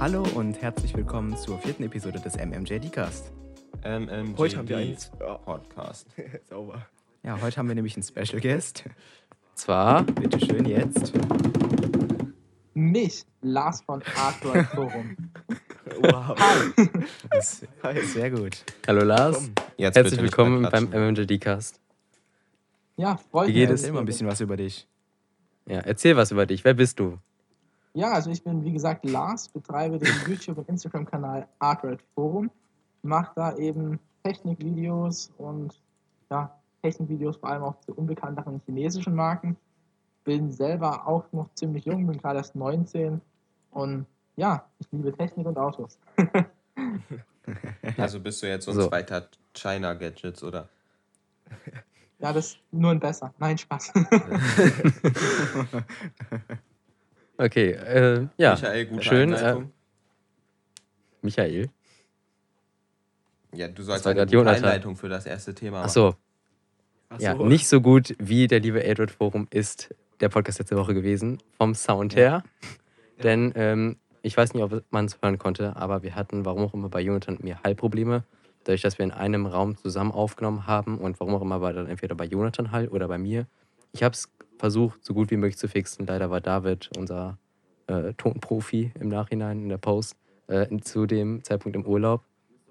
Hallo und herzlich willkommen zur vierten Episode des MMJD-Cast. MMJD Heute haben wir einen Podcast. sauber. Ja, heute haben wir nämlich einen Special Guest. Zwar, Bitte schön jetzt. Mich, Lars von Artwork Forum. Wow. Das ist sehr gut. hallo Lars. Jetzt Herzlich willkommen beim. MMJD-Cast. Ja, freut Wie mich. geht es? Mal ein bisschen was über dich. Ja, erzähl was über dich. Wer bist du? Ja, also ich bin wie gesagt Lars, betreibe den YouTube- und Instagram-Kanal Artwork Forum, mache da eben Technikvideos und ja, Technikvideos vor allem auch zu unbekannteren chinesischen Marken. Bin selber auch noch ziemlich jung, bin gerade erst 19 und ja, ich liebe Technik und Autos. Also bist du jetzt so ein So. zweiter China Gadgets oder? Ja, das ist nur ein besser. Nein, Spaß. Okay, äh, ja. Michael, gute schön. Äh. Michael. ja, du sollst eine gute. Einleitung für das erste Thema machen. Achso, Ach ja, so. nicht so gut wie der liebe Edward Forum ist der Podcast letzte Woche gewesen, vom Sound her. Denn ähm, ich weiß nicht, ob man es hören konnte, aber wir hatten, warum auch immer, bei Jonathan und mir Hallprobleme. Dadurch, dass wir in einem Raum zusammen aufgenommen haben und warum auch immer war dann entweder bei Jonathan Hall oder bei mir. Ich habe es versucht, so gut wie möglich zu fixen. Leider war David, unser äh, Tonprofi im Nachhinein in der Post, äh, zu dem Zeitpunkt im Urlaub.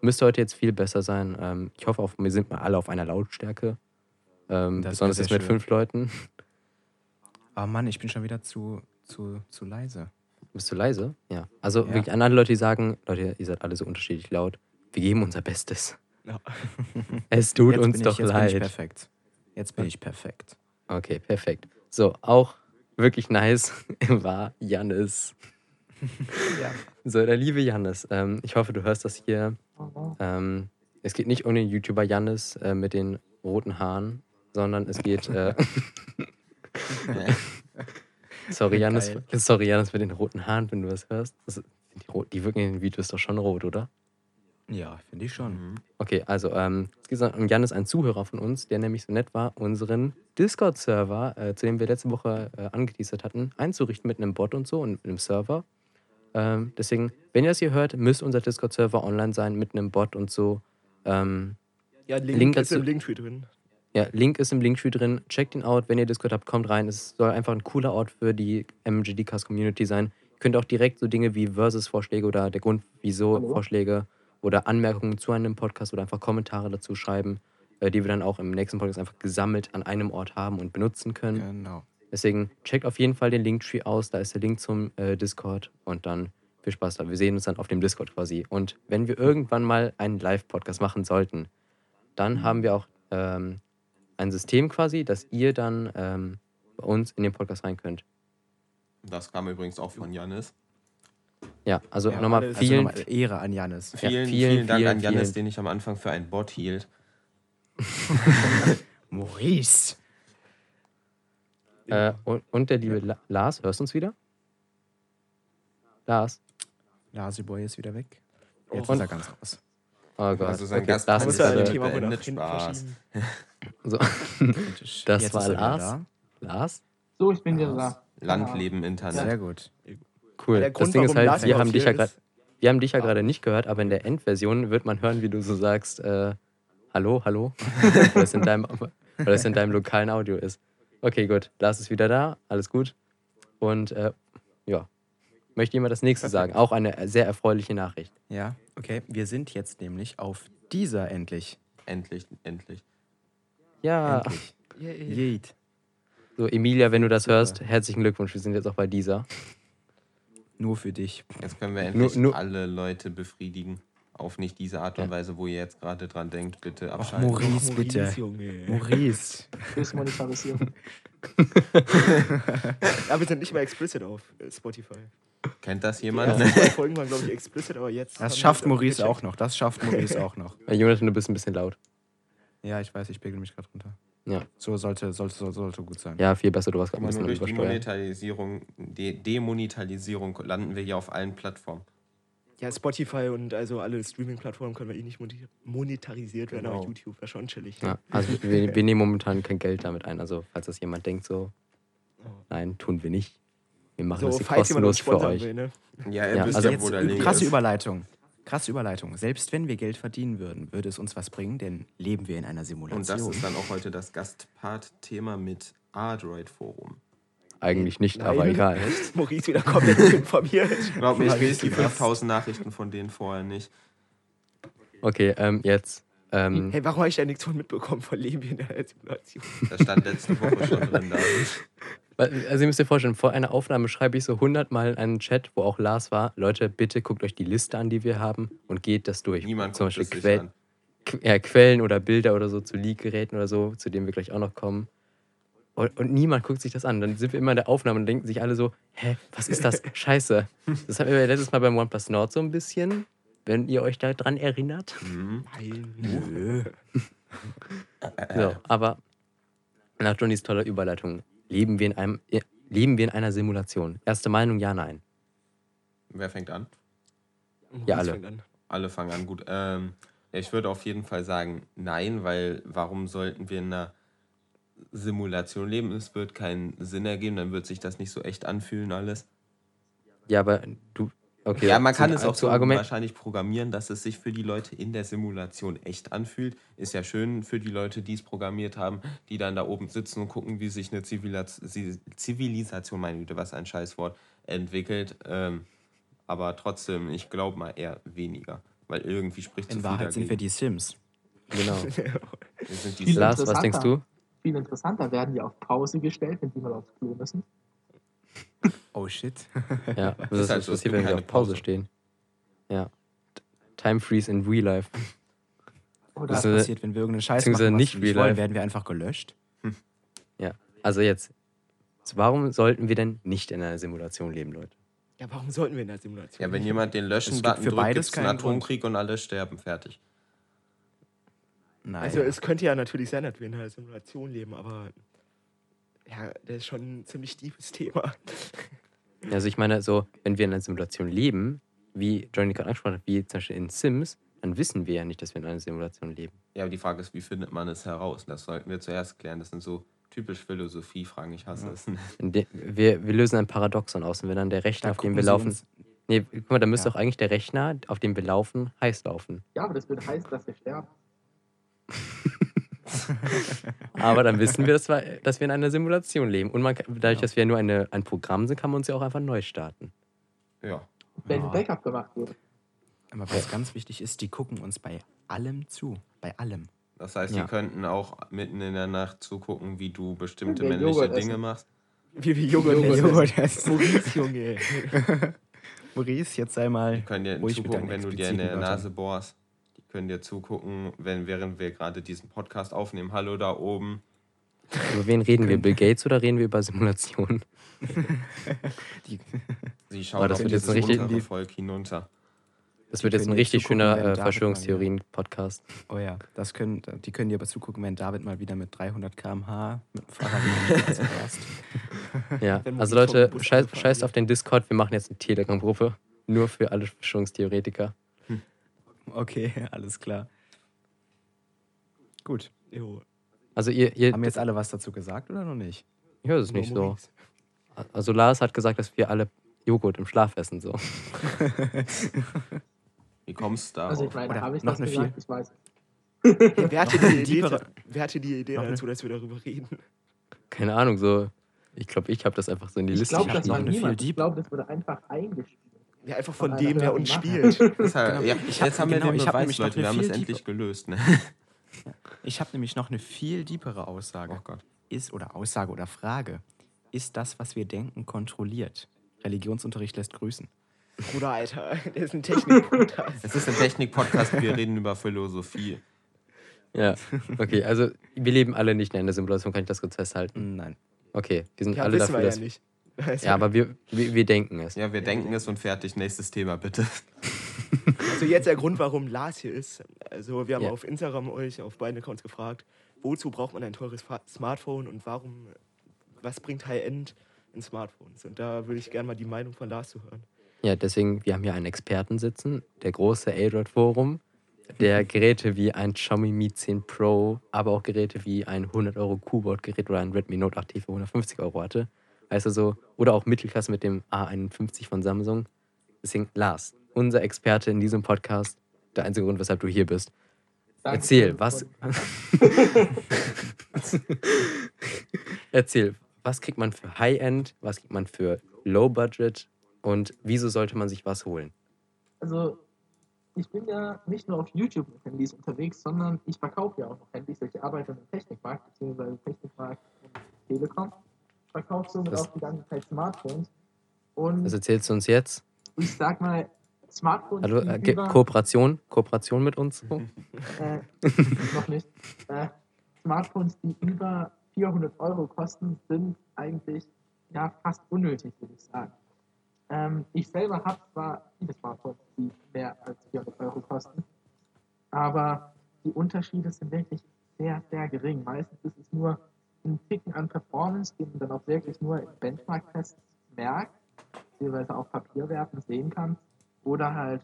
Müsste heute jetzt viel besser sein. Ähm, ich hoffe, auch, wir sind mal alle auf einer Lautstärke. Ähm, besonders jetzt mit schön. fünf Leuten. Oh Mann, ich bin schon wieder zu, zu, zu leise. Bist du leise? Ja. Also Ja. wirklich an alle Leute, die sagen, Leute, ihr seid alle so unterschiedlich laut. Wir geben unser Bestes. Ja. Es tut jetzt uns bin doch ich, jetzt Bin ich leid. perfekt. Jetzt bin ich perfekt. Okay, perfekt. So, auch wirklich nice war Jannis. Ja. So, der liebe Jannis, ähm, ich hoffe, du hörst das hier. Ähm, es geht nicht um den YouTuber Jannis äh, mit den roten Haaren, sondern es geht. Äh, sorry, Jannis, sorry, Jannis mit den roten Haaren, wenn du das hörst. Das, die, die wirken in den Videos doch schon rot, oder? Ja, finde ich schon. Mhm. Okay, also ähm, es geht um Jannis, ein Zuhörer von uns, der nämlich so nett war, unseren Discord-Server, äh, zu dem wir letzte Woche äh, angeteasert hatten, einzurichten mit einem Bot und so und mit einem Server. Ähm, deswegen, wenn ihr das hier hört, müsst unser Discord-Server online sein mit einem Bot und so. Ähm, Ja, Link, Link ist dazu- im Linktree drin. ja, Link ist im Linktree drin. Checkt ihn out, wenn ihr Discord habt, kommt rein. Es soll einfach ein cooler Ort für die MGD-Cast Community sein. Ihr könnt auch direkt so Dinge wie Versus-Vorschläge oder der Grund, wieso Hallo? Vorschläge oder Anmerkungen zu einem Podcast oder einfach Kommentare dazu schreiben, äh, die wir dann auch im nächsten Podcast einfach gesammelt an einem Ort haben und benutzen können. Genau. Deswegen checkt auf jeden Fall den Linktree aus. Da ist der Link zum äh, Discord und dann viel Spaß da. Wir sehen uns dann auf dem Discord quasi. Und wenn wir irgendwann mal einen Live-Podcast machen sollten, dann haben wir auch ähm, ein System quasi, dass ihr dann ähm, bei uns in den Podcast rein könnt. Das kam übrigens auch von Janis. Ja, also Ja, nochmal Also vielen, nochmal Ehre an Janis. Ja, Vielen, vielen, vielen, Dank vielen, an Janis, vielen. den ich am Anfang für einen Bot hielt. Maurice. äh, und, und der liebe La Lars, hörst du uns wieder? Lars? Laseboy ist wieder weg. Jetzt Oh. ist er ganz raus. Oh Gott. Also sein okay, Gast Lars ist ja gerade- Thema beendet hinten Spaß. so, Das Das war Lars. Lars? So, ich bin wieder da. Landleben Internet. Sehr gut. Cool. Der das Grund, Ding ist halt, wir haben dich ja ist- Wir haben dich ja gerade nicht gehört, aber in der Endversion wird man hören, wie du so sagst, äh, hallo, hallo, weil das, in deinem, weil das in deinem lokalen Audio ist. Okay, gut. Lars ist wieder da, alles gut. Und äh, ja, möchte jemand das nächste sagen? Auch eine sehr erfreuliche Nachricht. Ja, okay. Wir sind jetzt nämlich auf dieser endlich. Endlich, endlich. Ja, Endlich. Yeet. so Emilia, wenn du das hörst, herzlichen Glückwunsch. Wir sind jetzt auch bei dieser. Nur für dich. Jetzt können wir endlich nur- alle Leute befriedigen. Auf nicht diese Art und Ja. Weise, wo ihr jetzt gerade dran denkt. Bitte Ach, abschalten. Maurice, bitte. Junge. Maurice. Bis Monetarisierung. Ja, wir sind nicht mehr explicit auf äh, Spotify. Kennt das jemand? zwei Folgen waren, glaube ich, explicit, aber jetzt. Das schafft Maurice gecheckt. auch noch. Das schafft Maurice auch noch. Jonathan, du bist ein bisschen laut. Ja, ich weiß, ich pegel mich gerade runter. Ja. So sollte, sollte, sollte, sollte gut sein. Ja, viel besser, du warst gerade ein bisschen durch die. Monetarisierung, De Demonetarisierung landen wir hier auf allen Plattformen. Ja, Spotify und also alle Streaming-Plattformen können wir eh nicht monetarisiert werden, Genau. aber YouTube wäre schon chillig. Ja, also wir, wir nehmen momentan kein Geld damit ein. Also falls das jemand denkt, so Nein, tun wir nicht. Wir machen So, das kostenlos für euch. will, ne? Ja, ihr Ja, wisst also ja, Jetzt wo der Link krasse ist. Überleitung. Krasse Überleitung. Selbst wenn wir Geld verdienen würden, würde es uns was bringen, denn leben wir in einer Simulation. Und das ist dann auch heute das Gastpart-Thema mit Android Forum. Eigentlich nicht, Nein. aber egal. Maurice wieder komplett informiert. Glaub mir, ich lese die Was? 5000 Nachrichten von denen vorher nicht. Okay, ähm, jetzt. Ähm, Hey, warum habe ich da nichts von mitbekommen von Leben in der Simulation? Das stand letzte Woche schon drin. Da. Also ihr müsst euch vorstellen, vor einer Aufnahme schreibe ich so 100 Mal in einen Chat, wo auch Lars war. Leute, bitte guckt euch die Liste an, die wir haben und geht das durch. Niemand Zum guckt Beispiel es sich Quell, an. Qu- ja, Quellen oder Bilder oder so zu Leak-Geräten oder so, zu denen wir gleich auch noch kommen. Und, und niemand guckt sich das an. Dann sind wir immer in der Aufnahme und denken sich alle so, hä, was ist das? Scheiße. Das hatten wir letztes Mal beim OnePlus Nord so ein bisschen, wenn ihr euch da dran erinnert. Mhm. Nein. So, aber nach Johnnys toller Überleitung, leben wir in einem, äh, leben wir in einer Simulation? Erste Meinung, ja, nein. Wer fängt an? Ja, Maurice alle. an. Alle fangen an. Gut. Ähm, ja, ich würde auf jeden Fall sagen, nein, weil warum sollten wir in einer Simulation leben? Es wird keinen Sinn ergeben, dann wird sich das nicht so echt anfühlen alles. Ja, aber du, okay. ja, man zu- kann es auch zu so Argument. wahrscheinlich programmieren, dass es sich für die Leute in der Simulation echt anfühlt. Ist ja schön für die Leute, die es programmiert haben, die dann da oben sitzen und gucken, wie sich eine Zivilas Zivilisation, meine Güte, was ein Scheißwort, entwickelt. Ähm, aber trotzdem, ich glaube mal eher weniger. Weil irgendwie spricht zu In viel Wahrheit sind wir die Sims. Genau. Wir sind die Viel Lars, was denkst du? Viel interessanter werden die auf Pause gestellt, wenn die mal aufs Klo müssen. Oh shit. Ja, was ist halt das so, passiert, wenn wir auf Pause Pause. stehen? Ja. Time Freeze in Real Life. Oder Was Das ist- passiert, wenn wir irgendeinen Scheiß machen, was nicht nicht real wollen? life. Werden wir einfach gelöscht? Ja. Also jetzt. So, Warum sollten wir denn nicht in einer Simulation leben, Leute? Ja, warum sollten wir in der Simulation? Ja, wenn jemand den Löschen-Button drückt, beides gibt es einen keinen Grund. Atomkrieg und alle sterben. Fertig. Nein. Also es könnte ja natürlich sein, dass wir in einer Simulation leben, aber ja, das ist schon ein ziemlich tiefes Thema. Also ich meine, so, wenn wir in einer Simulation leben, wie Johnny gerade angesprochen hat, wie zum Beispiel in Sims, dann wissen wir ja nicht, dass wir in einer Simulation leben. Ja, aber die Frage ist, wie findet man es heraus? Das sollten wir zuerst klären. Das sind so typisch Philosophie-Fragen. Ich hasse es. In de- Wir, wir lösen ein Paradoxon aus und wenn dann der Rechner, Da auf dem wir laufen. uns- Nee, guck mal, da müsste Ja. doch eigentlich der Rechner, auf dem wir laufen, heiß laufen. Ja, aber das würde heißen, dass wir sterben. Aber dann wissen wir, dass wir, dass wir in einer Simulation leben. Und man, dadurch, dass wir nur eine, ein Programm sind, kann man uns ja auch einfach neu starten. Ja. Wenn Ja. ein Backup gemacht wird. Aber was ganz wichtig ist, die gucken uns bei allem zu. Bei allem. Das heißt, Ja. die könnten auch mitten in der Nacht zugucken, wie du bestimmte Ja, männliche Joghurt Dinge essen. machst. Wie wir Joghurt Joghurt essen. Maurice, Junge. Maurice, jetzt sei mal. Die können dir zugucken, wenn du dir in der Nase bohrst. Können dir zugucken, wenn, während wir gerade diesen Podcast aufnehmen. Hallo da oben. Über wen reden wir? Bill Gates oder reden wir über Simulationen? Die, Sie schauen das auf wird jetzt richtig- untere Volk hinunter. Das wird jetzt ein richtig schöner äh, Verschwörungstheorien-Podcast. oh ja, das können, die können dir aber zugucken, wenn David mal wieder mit 300 km/h mit dem Fahrrad rast. Ja, also Leute, scheiß, scheißt auf den Discord, wir machen jetzt eine Telegram-Gruppe. Nur für alle Verschwörungstheoretiker. Okay, alles klar. Gut. Jo, Also ihr, ihr Haben jetzt alle was dazu gesagt oder noch nicht? ich höre es nicht so. Maurice. Also Lars hat gesagt, dass wir alle Joghurt im Schlaf essen. So. Wie kommst du darauf? Also ich meine, habe ich noch das eine gesagt? Ich weiß. Ja, wer, hatte die Idee, wer hatte die Idee dazu, dass wir darüber reden? Keine Ahnung, so. Ich glaube, ich habe das einfach so in die Ich Liste glaube, das war noch eine geschrieben. Ich glaube, das wurde einfach eingespielt. Ja, einfach von Von dem, der uns spielt. Deshalb, Genau. ja, Ich hab- jetzt haben wir genau, den ich hab Beweis, Leute. Wir haben es endlich gelöst. Ne? Ich habe nämlich noch eine viel diepere Aussage. Oh Gott. Ist oder Aussage oder Frage. Ist das, was wir denken, kontrolliert? Religionsunterricht lässt grüßen. Bruder, Alter, der ist ein Technik-Podcast. Es ist ein Technik-Podcast, wir reden über Philosophie. Ja, okay, also wir leben alle nicht in einer Simulation, kann ich das kurz festhalten? Nein. Okay, wir sind Ja, alle wissen dafür, wir ja dass. nicht. Also, Ja, aber wir, wir, wir denken es. Ja, wir denken es und fertig. Nächstes Thema, bitte. also jetzt der Grund, warum Lars hier ist. Also wir haben Ja. auf Instagram euch auf beiden Accounts gefragt, wozu braucht man ein teures Fa Smartphone und warum, was bringt High-End in Smartphones? Und da würde ich gerne mal die Meinung von Lars zu hören. Ja, deswegen, wir haben hier einen Experten sitzen, der große Android-Forum, der Geräte wie ein Xiaomi Mi 10 Pro, aber auch Geräte wie ein 100 Euro Keyboard-Gerät oder ein Redmi Note 8T für 150 Euro hatte. Du so? Oder auch Mittelklasse mit dem A51 von Samsung. Deswegen, Lars, unser Experte in diesem Podcast, der einzige Grund, weshalb du hier bist. Danke Erzähl, was. Erzähl, was kriegt man für High-End, was kriegt man für Low-Budget und wieso sollte man sich was holen? Also, ich bin ja nicht nur auf YouTube mit Handys unterwegs, sondern ich verkaufe ja auch noch Handys. Ich arbeite im Technikmarkt, beziehungsweise Technikmarkt und Telekom. Ich verkaufe somit Das- auch die ganze Zeit Smartphones. Und Das erzählst du uns jetzt? ich sag mal, Smartphones, Hallo, die äh, Kooperation? Kooperation mit uns? Äh, noch nicht. Äh, Smartphones, die über 400 Euro kosten, sind eigentlich ja, fast unnötig, würde ich sagen. Ähm, ich selber habe zwar viele Smartphones, die mehr als 400 Euro kosten, aber die Unterschiede sind wirklich sehr, sehr gering. Meistens ist es nur ein Ticken an Performance, den man dann auch wirklich nur in Benchmark-Tests merkt, beziehungsweise auf Papierwerten sehen kann, oder halt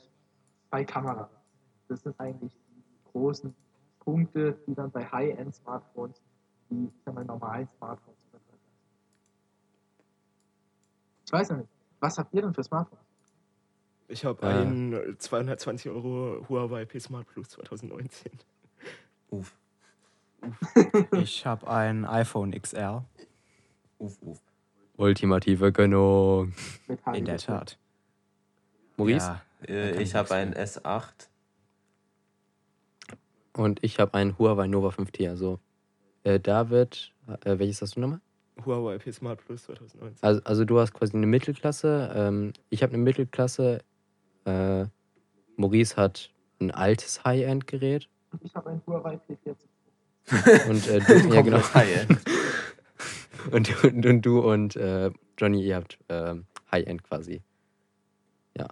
bei Kameras. Das sind eigentlich die großen Punkte, die dann bei High-End-Smartphones, die ich sag mal, normalen Smartphones übertreffen. Ich weiß ja nicht, was habt ihr denn für Smartphones? Ich habe Äh. ein äh, 220 Euro Huawei P Smart Plus 2019. Uff, Ich habe ein iPhone XR. uff, uff. Ultimative Gönnung. Mit In der? Tat. Maurice? Ja, Äh, ich habe einen S8. Und ich habe einen Huawei Nova 5T. Also, äh, David, äh, welches hast du nochmal? Huawei P Smart Plus 2019. Also, also du hast quasi eine Mittelklasse. Ähm, ich habe eine Mittelklasse. Äh, Maurice hat ein altes High-End-Gerät. Und ich habe ein Huawei P40. Und äh, du, ja, genau. Und, und, und du und äh, Johnny, ihr habt ähm, High-End quasi. Ja.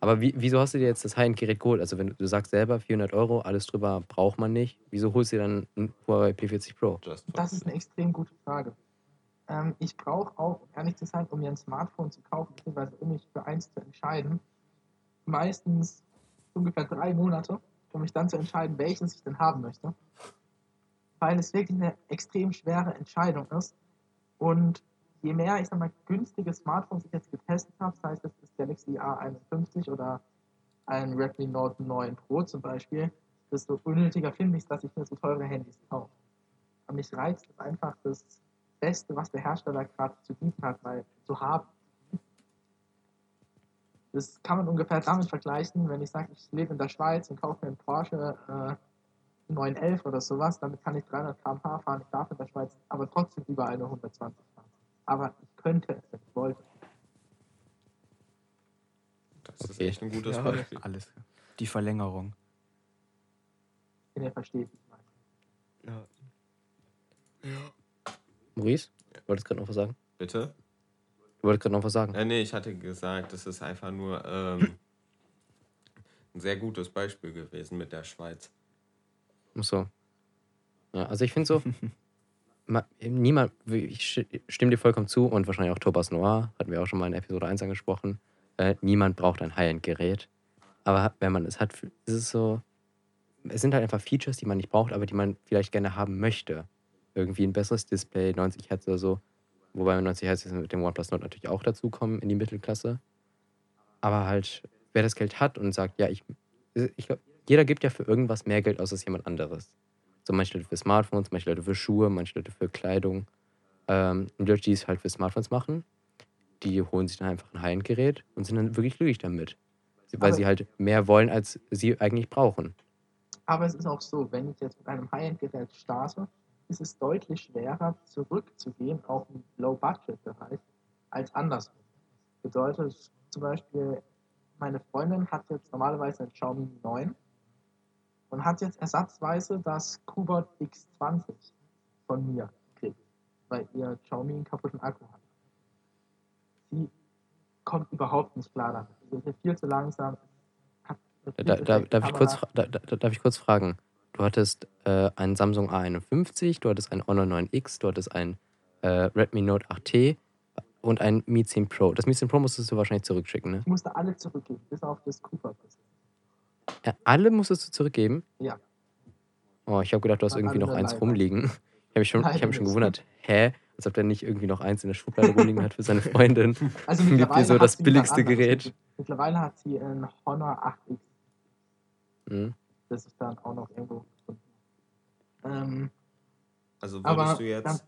Aber wie, wieso hast du dir jetzt das High-End-Gerät geholt? Also, wenn du, du sagst selber 400 Euro, alles drüber braucht man nicht. Wieso holst du dir dann ein Huawei P40 Pro? Das ist eine extrem gute Frage. Ähm, ich brauche auch, um ehrlich zu sein, um mir ein Smartphone zu kaufen, beziehungsweise um mich für eins zu entscheiden, meistens ungefähr drei Monate, um mich dann zu entscheiden, welches ich denn haben möchte. Weil es wirklich eine extrem schwere Entscheidung ist. Und je mehr, ich sag mal, günstige Smartphones ich jetzt getestet habe, sei es das Galaxy A51 oder ein Redmi Note 9 Pro zum Beispiel, desto unnötiger finde ich es, dass ich mir so teure Handys kaufe. Und mich reizt es einfach, das Beste, was der Hersteller gerade zu bieten hat, mal zu haben. Das kann man ungefähr damit vergleichen, wenn ich sage, ich lebe in der Schweiz und kaufe mir einen Porsche äh, 911 oder sowas, damit kann ich 300 km/h fahren, ich darf in der Schweiz aber trotzdem überall nur 120 fahren. Aber ich könnte es, wenn ich wollte. Das ist Okay. echt ein gutes Ja. Beispiel. alles. Die Verlängerung. Wenn ihr versteht, ich meine. Ja. Maurice? Du wolltest gerade noch was sagen? Bitte? Du wolltest gerade noch was sagen? Äh, nee, ich hatte gesagt, das ist einfach nur ähm, ein sehr gutes Beispiel gewesen mit der Schweiz. So. Ja, also ich finde so, ma- niemand, ich sti- stimme dir vollkommen zu und wahrscheinlich auch Thomas Noir, hatten wir auch schon mal in Episode 1 angesprochen, äh, niemand braucht ein High-End-Gerät. Aber wenn man es hat, ist es so, es sind halt einfach Features, die man nicht braucht, aber die man vielleicht gerne haben möchte. Irgendwie ein besseres Display, 90 Hertz oder so. Wobei 90 Hertz mit dem OnePlus Nord natürlich auch dazukommen in die Mittelklasse. Aber halt, wer das Geld hat und sagt, ja, ich, ich glaube, jeder gibt ja für irgendwas mehr Geld aus als jemand anderes. So manche Leute für Smartphones, manche Leute für Schuhe, manche Leute für Kleidung. Ähm, und die Leute, die es halt für Smartphones machen, die holen sich dann einfach ein High-End-Gerät und sind dann wirklich glücklich damit. Weil Aber- sie halt mehr wollen, als sie eigentlich brauchen. Aber es ist auch so, wenn ich jetzt mit einem High-End-Gerät starte, ist es deutlich schwerer zurückzugehen auf den Low-Budget-Bereich als andersrum. Bedeutet zum Beispiel, meine Freundin hat jetzt normalerweise einen Xiaomi 9 und hat jetzt ersatzweise das Kubot X20 von mir gekriegt, weil ihr Xiaomi einen kaputten Akku hat. Sie kommt überhaupt nicht klar damit. Sie ist ja viel zu langsam. viel Da, da, darf, ich kurz, da, da, darf ich kurz fragen? Du hattest äh, einen Samsung A51, du hattest einen Honor 9X, du hattest einen äh, Redmi Note 8T und einen Mi 10 Pro. Das Mi 10 Pro musstest du wahrscheinlich zurückschicken, ne? Ich musste alle zurückgeben, bis auf das Cooper. Äh, alle musstest du zurückgeben? Ja. Oh, ich habe gedacht, du hast irgendwie noch eins dabei, rumliegen. Ich habe mich schon, ich hab mich schon gewundert, hä? Als ob der nicht irgendwie noch eins in der Schublade rumliegen hat für seine Freundin. Also Gibt mittlerweile dir so hat das billigste ein anderes. Gerät. Mittlerweile hat sie ein Honor 8X, Hm. das ich dann auch noch irgendwo gefunden. Ähm, Also würdest du jetzt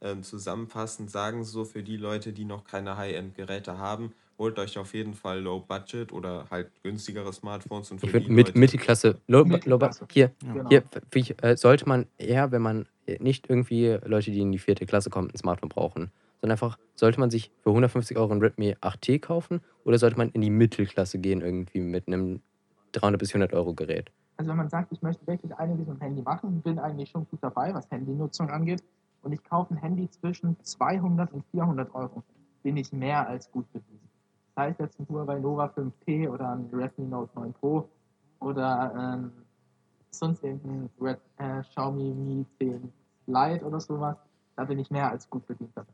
ähm, zusammenfassend sagen, so für die Leute, die noch keine High-End-Geräte haben, holt euch auf jeden Fall Low-Budget oder halt günstigere Smartphones und für Ich würde die mit, Leute, Mittelklasse, low, low, Mittelklasse. hier, genau. hier wie ich, äh, sollte man eher, wenn man nicht irgendwie Leute, die in die vierte Klasse kommen, ein Smartphone brauchen, sondern einfach, sollte man sich für 150 Euro ein Redmi 8T kaufen oder sollte man in die Mittelklasse gehen, irgendwie mit einem 300 bis 400 Euro Gerät? Also wenn man sagt, ich möchte wirklich einiges mit dem Handy machen, bin eigentlich schon gut dabei, was Handynutzung angeht. Und ich kaufe ein Handy zwischen 200 und 400 Euro. Bin ich mehr als gut bedient. Sei es jetzt ein Huawei Nova 5T oder ein Redmi Note 9 Pro oder ähm, sonst irgendein Red, äh, Xiaomi Mi 10 Lite oder sowas. Da bin ich mehr als gut bedient damit.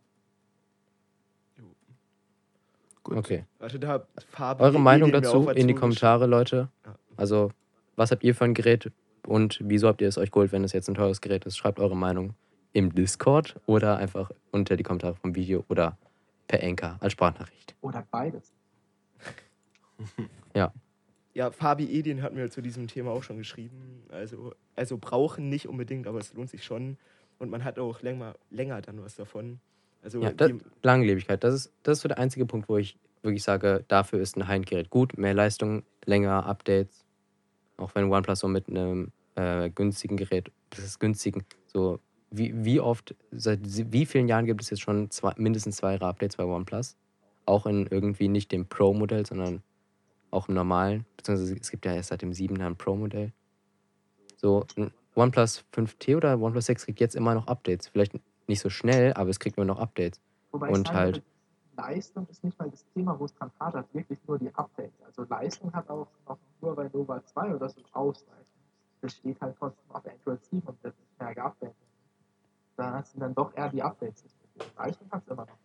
Gut. Okay. Warte, da Fabi Eure Meinung dazu in die. Kommentare, Leute. Also, was habt ihr für ein Gerät und wieso habt ihr es euch geholt, wenn es jetzt ein teures Gerät ist? Schreibt eure Meinung im Discord oder einfach unter die Kommentare vom Video oder per Anchor als Sprachnachricht. Oder beides. Ja, Fabi Edin hat mir zu diesem Thema auch schon geschrieben. Also, also brauchen nicht unbedingt, aber es lohnt sich schon. Und man hat auch länger, länger dann was davon. Also Ja, das, Langlebigkeit, das ist, das ist so der einzige Punkt, wo ich wirklich sage, dafür ist ein High-End-Gerät gut. Mehr Leistung, länger Updates. Auch wenn OnePlus so mit einem äh, günstigen Gerät, das ist günstigen, so wie, wie oft, seit wie vielen Jahren gibt es jetzt schon zwei, mindestens zwei Updates bei OnePlus? Auch in irgendwie nicht dem Pro-Modell, sondern auch im normalen, beziehungsweise es gibt ja erst seit dem 7 ein Pro-Modell. So, OnePlus 5T oder OnePlus 6 kriegt jetzt immer noch Updates. Vielleicht nicht so schnell, aber es kriegt immer noch Updates. Wobei Und ich sagen halt- Leistung ist nicht mal das Thema, wo es dran hapert, wirklich nur die Updates. Also Leistung hat auch noch nur bei Nova 2 oder so ausreichend. Das steht halt trotzdem auf Android 7 und wird nicht mehr geupdatet. Da sind dann doch eher die Updates. Leistung hat es immer noch.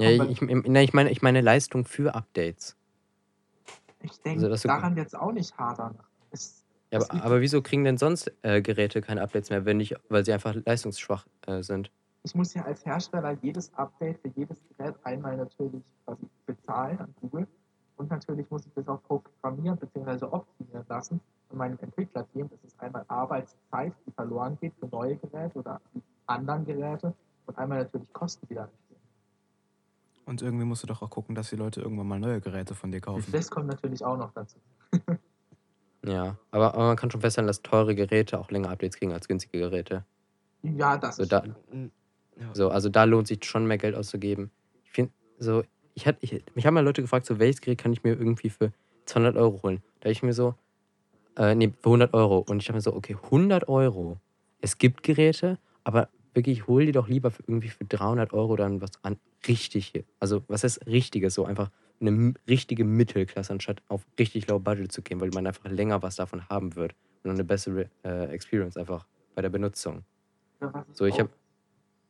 Ja, ich, ich, ne, ich, meine, ich meine Leistung für Updates. ich also denke, das so- daran wird es auch nicht hadern. Es, Ja, aber, aber wieso kriegen denn sonst äh, Geräte keine Updates mehr, wenn nicht, weil sie einfach leistungsschwach äh, sind? ich muss ja als Hersteller jedes Update für jedes Gerät einmal natürlich quasi bezahlen an Google. Und natürlich muss ich das auch programmieren bzw. optimieren lassen von meinem Entwicklerteam. Das ist einmal Arbeitszeit, die verloren geht für neue Geräte oder die anderen Geräte und einmal natürlich Kosten, die da entstehen. Und irgendwie musst du doch auch gucken, dass die Leute irgendwann mal neue Geräte von dir kaufen. Das kommt natürlich auch noch dazu. Ja, aber, aber man kann schon feststellen, dass teure Geräte auch länger Updates kriegen als günstige Geräte. Ja, das So, ist da, so, also da lohnt sich schon mehr Geld auszugeben. Ich finde, so, ich hatte, ich, mich haben mal Leute gefragt, so, welches Gerät kann ich mir irgendwie für 200 Euro holen? Da ich mir so, äh, nee, für 100 Euro. Und ich habe mir so, okay, 100 Euro. Es gibt Geräte, aber wirklich, hol die doch lieber für irgendwie für 300 Euro dann was an richtig, also was ist richtiges, so einfach eine richtige Mittelklasse, anstatt auf richtig low budget zu gehen, weil man einfach länger was davon haben wird und eine bessere äh, Experience einfach bei der Benutzung. Ja, So, ich auch- hab-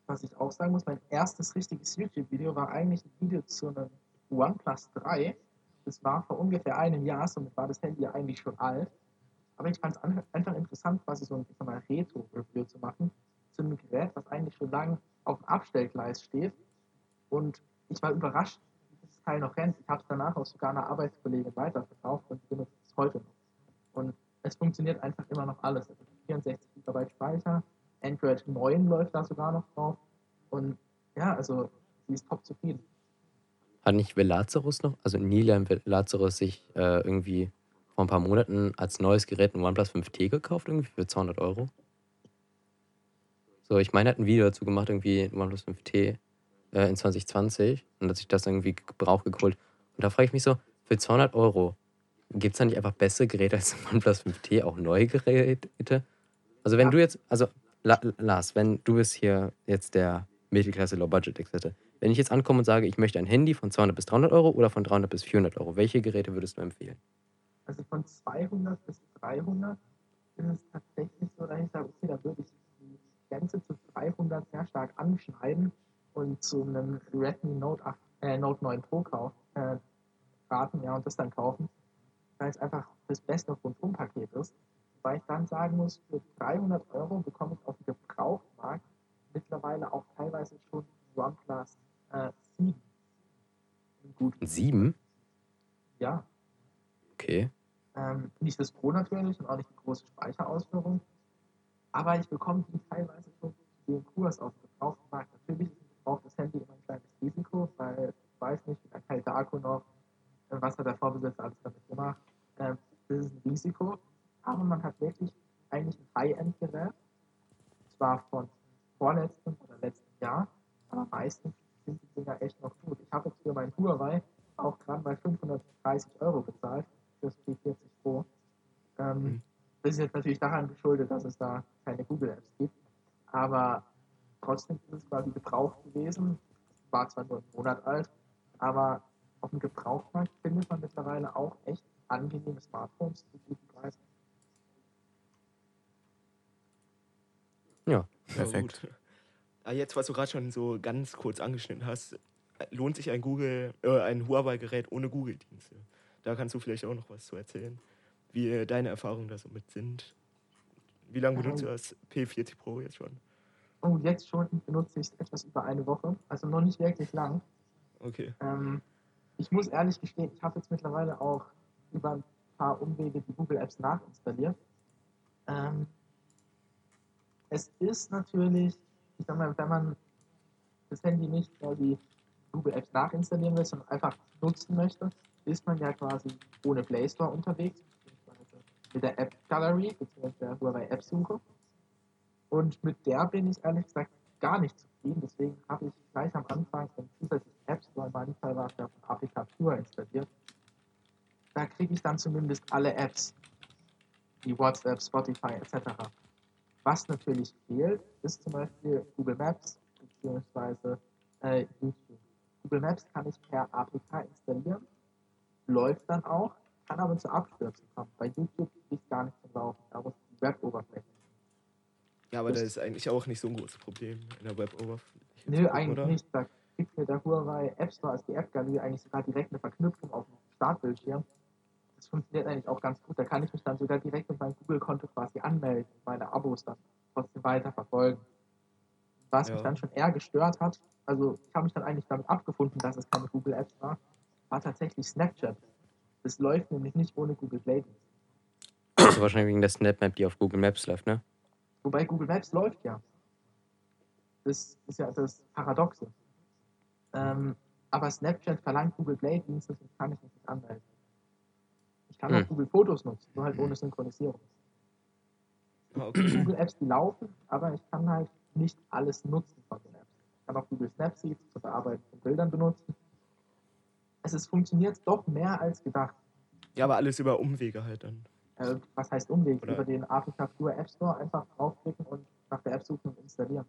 Was ich auch sagen muss, mein erstes richtiges YouTube-Video war eigentlich ein Video zu einem OnePlus 3. Das war vor ungefähr einem Jahr, somit war das Handy ja eigentlich schon alt. Aber ich fand es einfach interessant, quasi so ein Retro-Review zu machen zu einem Gerät, was eigentlich schon lange auf dem Abstellgleis steht. Und ich war überrascht, wie das Teil noch rennt. Ich habe es danach auch sogar einer Arbeitskollegin weiterverkauft und benutze es heute noch. Und es funktioniert einfach immer noch alles. Also 64 GB Speicher, Android 9 läuft da sogar noch drauf. Und ja, also sie ist top zufrieden. Hat nicht Velazarus noch, also Nilan Velazarus sich äh, irgendwie vor ein paar Monaten als neues Gerät ein OnePlus 5T gekauft, irgendwie für 200 Euro? So, ich meine, er hat ein Video dazu gemacht, irgendwie ein OnePlus 5T äh, in 2020 und hat sich das irgendwie gebraucht geholt. Und da frage ich mich so, für 200 Euro, gibt es da nicht einfach bessere Geräte als ein OnePlus 5T, auch neue Geräte? Also wenn Ja. du jetzt, also La Lars, wenn du bist hier jetzt der Mittelklasse Low Budget Experte, wenn ich jetzt ankomme und sage, ich möchte ein Handy von 200 bis 300 Euro oder von 300 bis 400 Euro, welche Geräte würdest du empfehlen? Also von 200 bis 300 ist es tatsächlich so, dass ich sage, okay, da würde ich die Grenze zu 300 sehr stark anschneiden und zu einem Redmi Note, 8, äh, Note 9 Pro kaufen, äh, raten ja, und das dann kaufen, weil es einfach das beste Rundum-Paket ist. Weil ich dann sagen muss, für 300 Euro bekomme ich auf dem Gebrauchtmarkt mittlerweile auch teilweise schon OnePlus äh, 7. Gut. 7? Natürlich und auch nicht die große Speicherausführung. Aber ich bekomme die teilweise natürlich daran geschuldet, dass es da keine Google Apps gibt. Aber trotzdem ist es quasi gebraucht gewesen. War zwar nur einen Monat alt, aber auf dem Gebrauchtmarkt findet man mittlerweile auch echt angenehme Smartphones zu guten Preisen. Ja, Ja, perfekt. gut. Ah, jetzt, was du gerade schon so ganz kurz angeschnitten hast, lohnt sich ein Google, äh, ein Huawei-Gerät ohne Google-Dienste? Da kannst du vielleicht auch noch was zu erzählen, wie äh, deine Erfahrungen da so mit sind. Wie lange benutzt du das P40 Pro jetzt schon? Oh, jetzt schon benutze ich es etwas über eine Woche, also noch nicht wirklich lang. Okay. Ähm, ich muss ehrlich gestehen, ich habe jetzt mittlerweile auch über ein paar Umwege die Google Apps nachinstalliert. Ähm, es ist natürlich, ich sag mal, wenn man das Handy nicht quasi Google Apps nachinstallieren will, sondern einfach nutzen möchte, ist man ja quasi ohne Play Store unterwegs, mit der App Gallery, beziehungsweise der Huawei App Suche. Und mit der bin ich ehrlich gesagt gar nicht zufrieden. Deswegen habe ich gleich am Anfang einen zusätzlichen App Store, in meinem Fall war es der von Afrika Pure installiert. Da kriege ich dann zumindest alle Apps, wie WhatsApp, Spotify etc. Was natürlich fehlt, ist zum Beispiel Google Maps bzw. Äh, YouTube. Google Maps kann ich per APK installieren, läuft dann auch, kann aber zu Abstürzen kommen. Bei YouTube ich gar nicht zum Laufen, da muss die Web-Oberfläche Ja, aber Das- ist eigentlich auch nicht so ein großes Problem in der Web-Oberfläche. Nö, eigentlich oder? nicht. Da kriegt mir der Huawei App Store, also die App Gallery, eigentlich sogar direkt eine Verknüpfung auf dem Startbildschirm. Das funktioniert eigentlich auch ganz gut. Da kann ich mich dann sogar direkt mit meinem Google-Konto quasi anmelden und meine Abos dann trotzdem weiter verfolgen. Was mich Ja. dann schon eher gestört hat, also ich habe mich dann eigentlich damit abgefunden, dass es keine Google Apps war, war tatsächlich Snapchat. Das läuft nämlich nicht ohne Google Play. Also wahrscheinlich wegen der Snapmap, die auf Google Maps läuft, ne? Wobei Google Maps läuft ja. Das ist ja das Paradoxe. Ähm, aber Snapchat verlangt Google Play Dienste, das kann ich mich nicht anmelden. Ich kann Hm. auch Google Fotos nutzen, nur halt ohne Synchronisierung. Ah, okay. Google Apps, die laufen, aber ich kann halt nicht alles nutzen von den Apps. Ich kann auch Google Snapseed zur Bearbeitung von Bildern benutzen. Es ist, funktioniert doch mehr als gedacht. Ja, aber alles über Umwege halt dann. Äh, was heißt Umweg? Oder- Über den Afrika Pure App Store einfach draufklicken und nach der App suchen und installieren.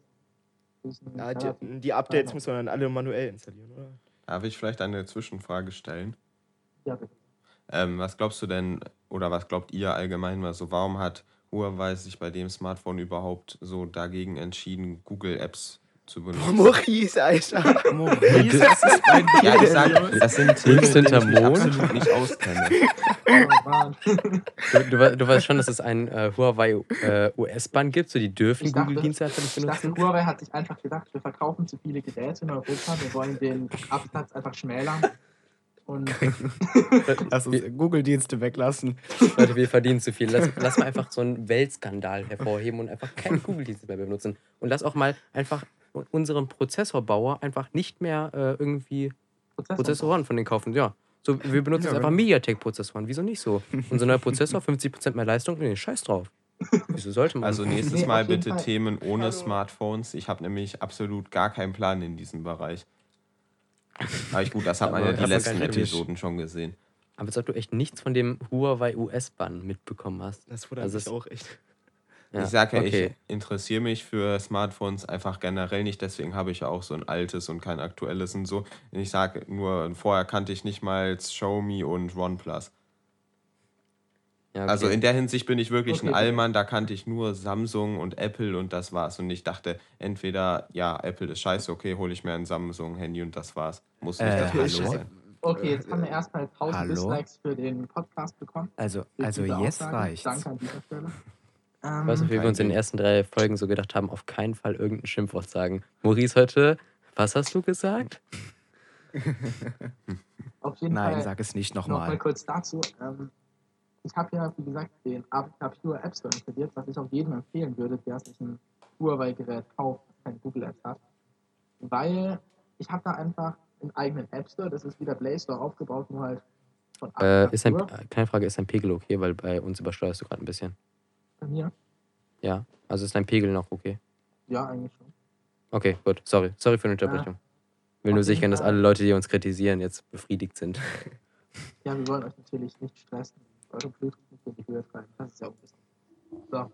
Ja, die, die Updates muss man dann alle manuell installieren, oder? Darf ich vielleicht eine Zwischenfrage stellen? ja, bitte. Ähm, was glaubst du denn, oder was glaubt ihr allgemein mal so, warum hat Huawei sich bei dem Smartphone überhaupt so dagegen entschieden, Google Apps zu benutzen? Maurice, Alter. Maurice, das ist mein Ja, ich sag, das sind Themen, mit denen ich mich Mond. absolut nicht auskenne. Oh, Mann. Du, du, du weißt schon, dass es einen äh, Huawei äh, US-Bahn gibt, so die dürfen Ich dachte- Google-Dienste einfach nicht Ich dachte, benutzen. Huawei hat sich einfach gedacht, wir verkaufen zu viele Geräte in Europa, wir wollen den Absatz einfach schmälern. Und Lass uns Google-Dienste weglassen. Leute, wir verdienen zu viel. Lass, lass mal einfach so einen Weltskandal hervorheben und einfach keine Google-Dienste mehr benutzen. Und lass auch mal einfach unseren Prozessorbauer einfach nicht mehr äh, irgendwie Prozessor. Prozessoren von denen kaufen. Ja. So, wir benutzen Ja, jetzt einfach. MediaTek-Prozessoren. Wieso nicht so? Unser neuer Prozessor, 50% mehr Leistung, nee, scheiß drauf. Wieso sollte man? Also nächstes Nee, Mal bitte Fall. Themen ohne Hallo. Smartphones. Ich habe nämlich absolut gar keinen Plan in diesem Bereich. Aber ich, gut, das hat man ja die letzten Episoden schon gesehen. Aber als ob du echt nichts von dem Huawei US-Bann mitbekommen hast. Das wundert Also auch echt. Ich sage ja, okay. ich interessiere mich für Smartphones einfach generell nicht, deswegen habe ich ja auch so ein altes und kein aktuelles und so. Ich sage nur, vorher kannte ich nicht mal Xiaomi und OnePlus. Ja, okay. Also in der Hinsicht bin ich wirklich Okay, ein. Allmann, da kannte ich nur Samsung und Apple und das war's. Und ich dachte, entweder, ja, Apple ist scheiße, okay, hole ich mir ein Samsung-Handy und das war's. Muss nicht Äh, das hallo? sein. Okay, jetzt haben wir erstmal 1000 Hallo? Dislikes für den Podcast bekommen. Also, also jetzt reicht's. Danke an dieser Stelle. Ich weiß wie wir Kein uns in den ersten drei Folgen so gedacht haben, auf keinen Fall irgendein Schimpfwort sagen. Maurice heute, was hast du gesagt? Auf jeden Nein, Fall sag es nicht noch mal nochmal. kurz dazu. Ähm, ich habe ja, wie gesagt, den APK Pure App Store installiert, was ich auch jedem empfehlen würde, der sich ein Huawei-Gerät kauft, das keine Google Apps hat. Weil ich habe da einfach einen eigenen App Store, das ist wie der Play Store aufgebaut, nur halt von Äh, APK ist ein, äh, kleine Frage, ist dein Pegel okay? Weil bei uns übersteuerst du gerade ein bisschen. Bei mir. Ja, also ist dein Pegel noch okay? Ja, eigentlich schon. Okay, gut. Sorry. Sorry für die Unterbrechung. Will nur sichern, dass alle Leute, die uns kritisieren, jetzt befriedigt sind. Ja, wir wollen euch natürlich nicht stressen, eure Blutdruck nicht in die Höhe treiben. Das ist ja ungesund. So.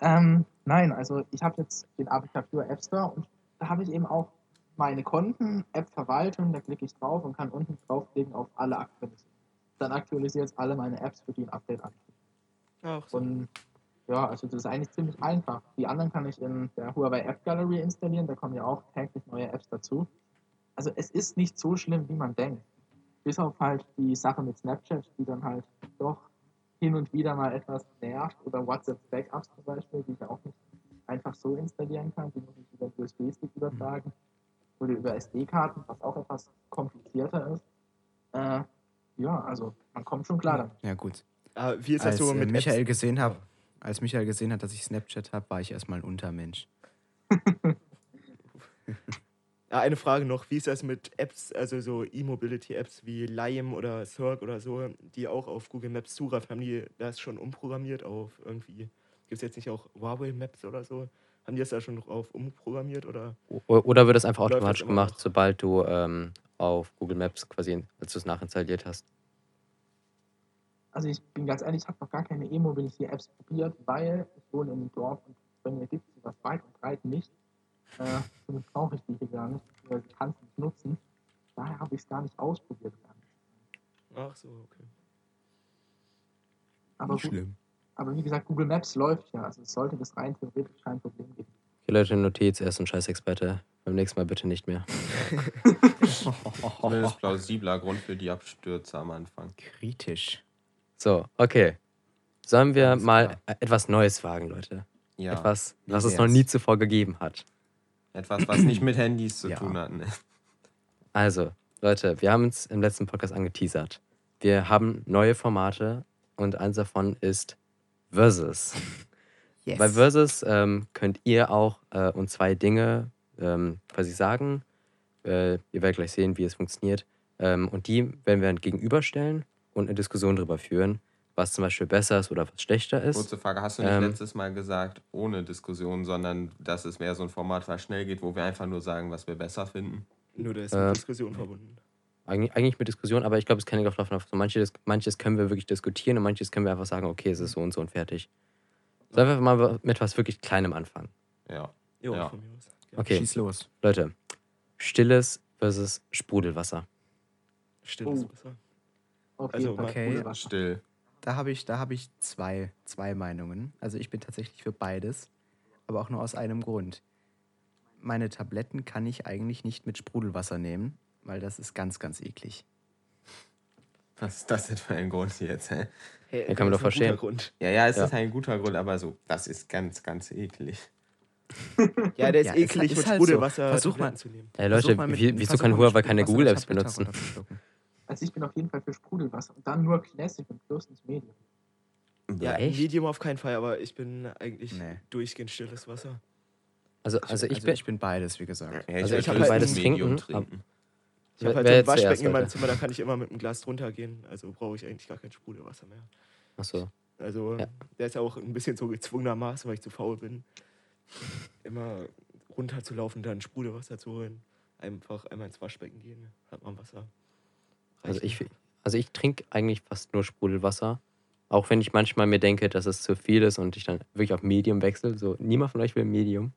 Ähm, nein, also ich habe jetzt den APK Pure App Store und da habe ich eben auch meine Konten, App-Verwaltung, da klicke ich drauf und kann unten draufklicken auf alle aktualisieren. Dann aktualisiert es alle meine Apps, für die ein Update ansteht. Ach, so. Und ja, also das ist eigentlich ziemlich einfach. Die anderen kann ich in der Huawei App Gallery installieren, da kommen ja auch täglich neue Apps dazu. Also es ist nicht so schlimm, wie man denkt. Bis auf halt die Sache mit Snapchat, die dann halt doch hin und wieder mal etwas nervt. Oder WhatsApp Backups zum Beispiel, die ich ja auch nicht einfach so installieren kann. Die muss ich über USB-Stick übertragen. Oder über SD-Karten, was auch etwas komplizierter ist. Äh, ja, also man kommt schon klar damit. Ja, gut. Ah, wie ist das Als so äh, mit Michael Apps? gesehen hat, als Michael gesehen hat, dass ich Snapchat habe, war ich erstmal ein Untermensch. Ja, eine Frage noch, wie ist das mit Apps, also so E-Mobility-Apps wie Lime oder Cirque oder so, die auch auf Google Maps zugreifen, haben die das schon umprogrammiert auf irgendwie, gibt es jetzt nicht auch Huawei Maps oder so? Haben die das da schon drauf umprogrammiert oder? Oder wird das einfach automatisch gemacht, noch? sobald du ähm, auf Google Maps quasi, als du es nachinstalliert hast? Also ich bin ganz ehrlich, ich habe noch gar keine E-Mobility-Apps probiert, weil ich wohne in einem Dorf und bei mir gibt es sowas weit und breit nicht. Äh, somit brauche ich die hier gar nicht, weil ich kann es nicht nutzen. Daher habe ich es gar nicht ausprobiert. Gar nicht. Ach so, okay. Aber, Nicht gut, schlimm. aber wie gesagt, Google Maps läuft ja, also es sollte das rein theoretisch kein Problem geben. Okay, Leute, Notiz, er ist ein Scheißexperte. Beim nächsten Mal bitte nicht mehr. Zumindest plausibler Grund für die Abstürze am Anfang. Kritisch. So, okay. Sollen wir Alles mal klar. etwas Neues wagen, Leute? Ja. Etwas, was es noch nie zuvor gegeben hat. Etwas, was nicht mit Handys zu Ja. tun hat. Ne? Also, Leute, wir haben uns im letzten Podcast angeteasert. Wir haben neue Formate und eins davon ist Versus. Yes. Bei Versus ähm, könnt ihr auch äh, uns zwei Dinge ähm, quasi sagen. Äh, ihr werdet gleich sehen, wie es funktioniert. Ähm, und die werden wir dann gegenüberstellen und eine Diskussion darüber führen, was zum Beispiel besser ist oder was schlechter ist. Kurze Frage, hast du nicht Ähm, letztes Mal gesagt, ohne Diskussion, sondern dass es mehr so ein Format, was schnell geht, wo wir einfach nur sagen, was wir besser finden? Nur das ist Äh, mit Diskussion verbunden. Eigentlich, eigentlich mit Diskussion, aber ich glaube, es kann nicht davon auf. So manches, manches können wir wirklich diskutieren und manches können wir einfach sagen, okay, es ist so und so und fertig. Sollen wir mal mit was wirklich Kleinem anfangen? Ja. Jo, ja. von mir aus. Ja. Okay, Schieß los. Leute. Stilles versus Sprudelwasser. Stilles Oh. Wasser. Auf Also, jeden Fall okay. Sprudelwasser. Still. Da habe ich, da habe ich zwei, zwei Meinungen. Also ich bin tatsächlich für beides, aber auch nur aus einem Grund. Meine Tabletten kann ich eigentlich nicht mit Sprudelwasser nehmen, weil das ist ganz, ganz eklig. Was ist das denn für ein Grund jetzt? Hä? Hey, Ja, kann man das doch ist ein guter verstehen. Grund. Ja, ja, es Ja. ist ein guter Grund, aber so, das ist ganz, ganz eklig. Ja, der ist Ja, eklig, ist mit halt so. Sprudelwasser Versuch Tabletten mal. zu nehmen. Ey Versuch Leute, mal mit- wie, wieso versuch kann Huawei keine Sprudelwasser Google Apps Tablette benutzen? Also ich bin auf jeden Fall für Sprudelwasser und dann nur Classic und höchstens Medium. Ja, Echt? Medium auf keinen Fall, aber ich bin eigentlich Nee. durchgehend stilles Wasser. Also, also ich also bin. ich bin beides, wie gesagt. Ja, Also ich hab höchstens beides Medium trinken, trinken. Ich habe halt wer so ein jetzt zuerst, Waschbecken in meinem? Zimmer, da kann ich immer mit dem Glas drunter gehen. Also brauche ich eigentlich gar kein Sprudelwasser mehr. Achso. Also Ja. der ist auch ein bisschen so gezwungenermaßen, weil ich zu faul bin, immer runterzulaufen, dann Sprudelwasser zu holen. Einfach einmal ins Waschbecken gehen, hat man Wasser. Also ich, also ich trinke eigentlich fast nur Sprudelwasser. Auch wenn ich manchmal mir denke, dass es zu viel ist und ich dann wirklich auf Medium wechsle. So, niemand von euch will Medium.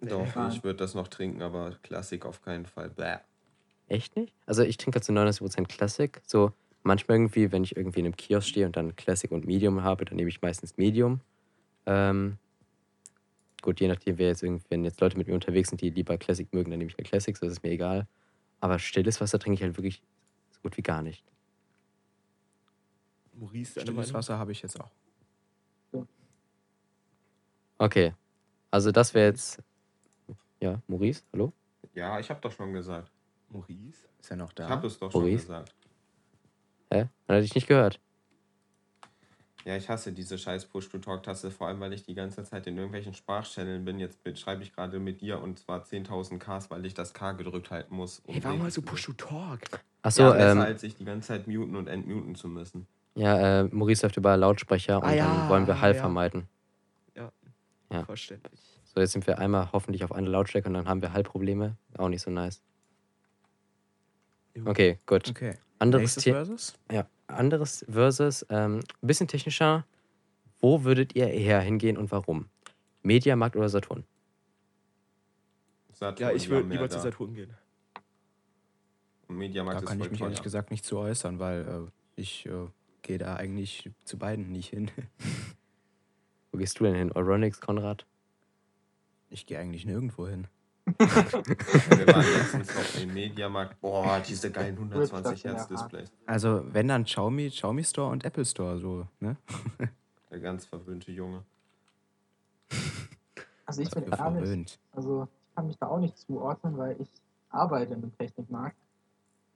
Doch, Nein. ich würde das noch trinken, aber Klassik auf keinen Fall. Bäh. Echt nicht? Also ich trinke zu 99% Classic. So manchmal irgendwie, wenn ich irgendwie in einem Kiosk stehe und dann Classic und Medium habe, dann nehme ich meistens Medium. Ähm, gut, je nachdem, wer jetzt irgendwie, wenn jetzt Leute mit mir unterwegs sind, die lieber Classic mögen, dann nehme ich halt Classic, so ist es mir egal. Aber stilles Wasser trinke ich halt wirklich gut wie gar nicht. Maurice, Stilles? Wasser habe ich jetzt auch. Okay. Also das wäre jetzt. Ja, Maurice, hallo? Ja, ich habe doch schon gesagt. Maurice? Ist er noch Ich da? habe es doch schon Maurice? gesagt. Hä? Dann hatte ich nicht gehört. Ja, ich hasse diese scheiß Push-to-Talk-Taste, vor allem weil ich die ganze Zeit in irgendwelchen Sprachchanneln bin. Jetzt schreibe ich gerade mit dir und zwar 10.000 Ks, weil ich das K gedrückt halten muss. um Hey, warum also zu Push to Talk? Achso, ja, besser ähm, als sich die ganze Zeit muten und entmuten zu müssen. ja, äh, Maurice läuft über Lautsprecher und Ah, ja, dann wollen wir Hall ja. vermeiden. Ja. Verständlich. So, jetzt sind wir einmal hoffentlich auf eine Lautstärke und dann haben wir Hallprobleme. Auch nicht so nice. Okay, gut. Okay. Anderes, Versus? ja, anderes Versus, ähm, ein bisschen technischer. Wo würdet ihr eher hingehen und warum? Mediamarkt oder Saturn? Saturn, Ja, ich würde lieber zu. Saturn gehen. Und Mediamarkt Da kann ich mich teuer. ehrlich gesagt nicht zu äußern, weil äh, ich äh, gehe da eigentlich zu beiden nicht hin. Wo gehst du denn hin? Euronics, Konrad? Ich gehe eigentlich nirgendwo hin. Wir waren letztens noch im Mediamarkt. Boah, diese geilen 120 Stationär Hertz Displays. Also wenn dann Xiaomi, Xiaomi Store und Apple Store so, ne? Der ganz verwöhnte Junge. Also ich bin Dafür ehrlich, verwöhnt. also ich kann mich da auch nicht zuordnen, weil ich arbeite einem Technikmarkt.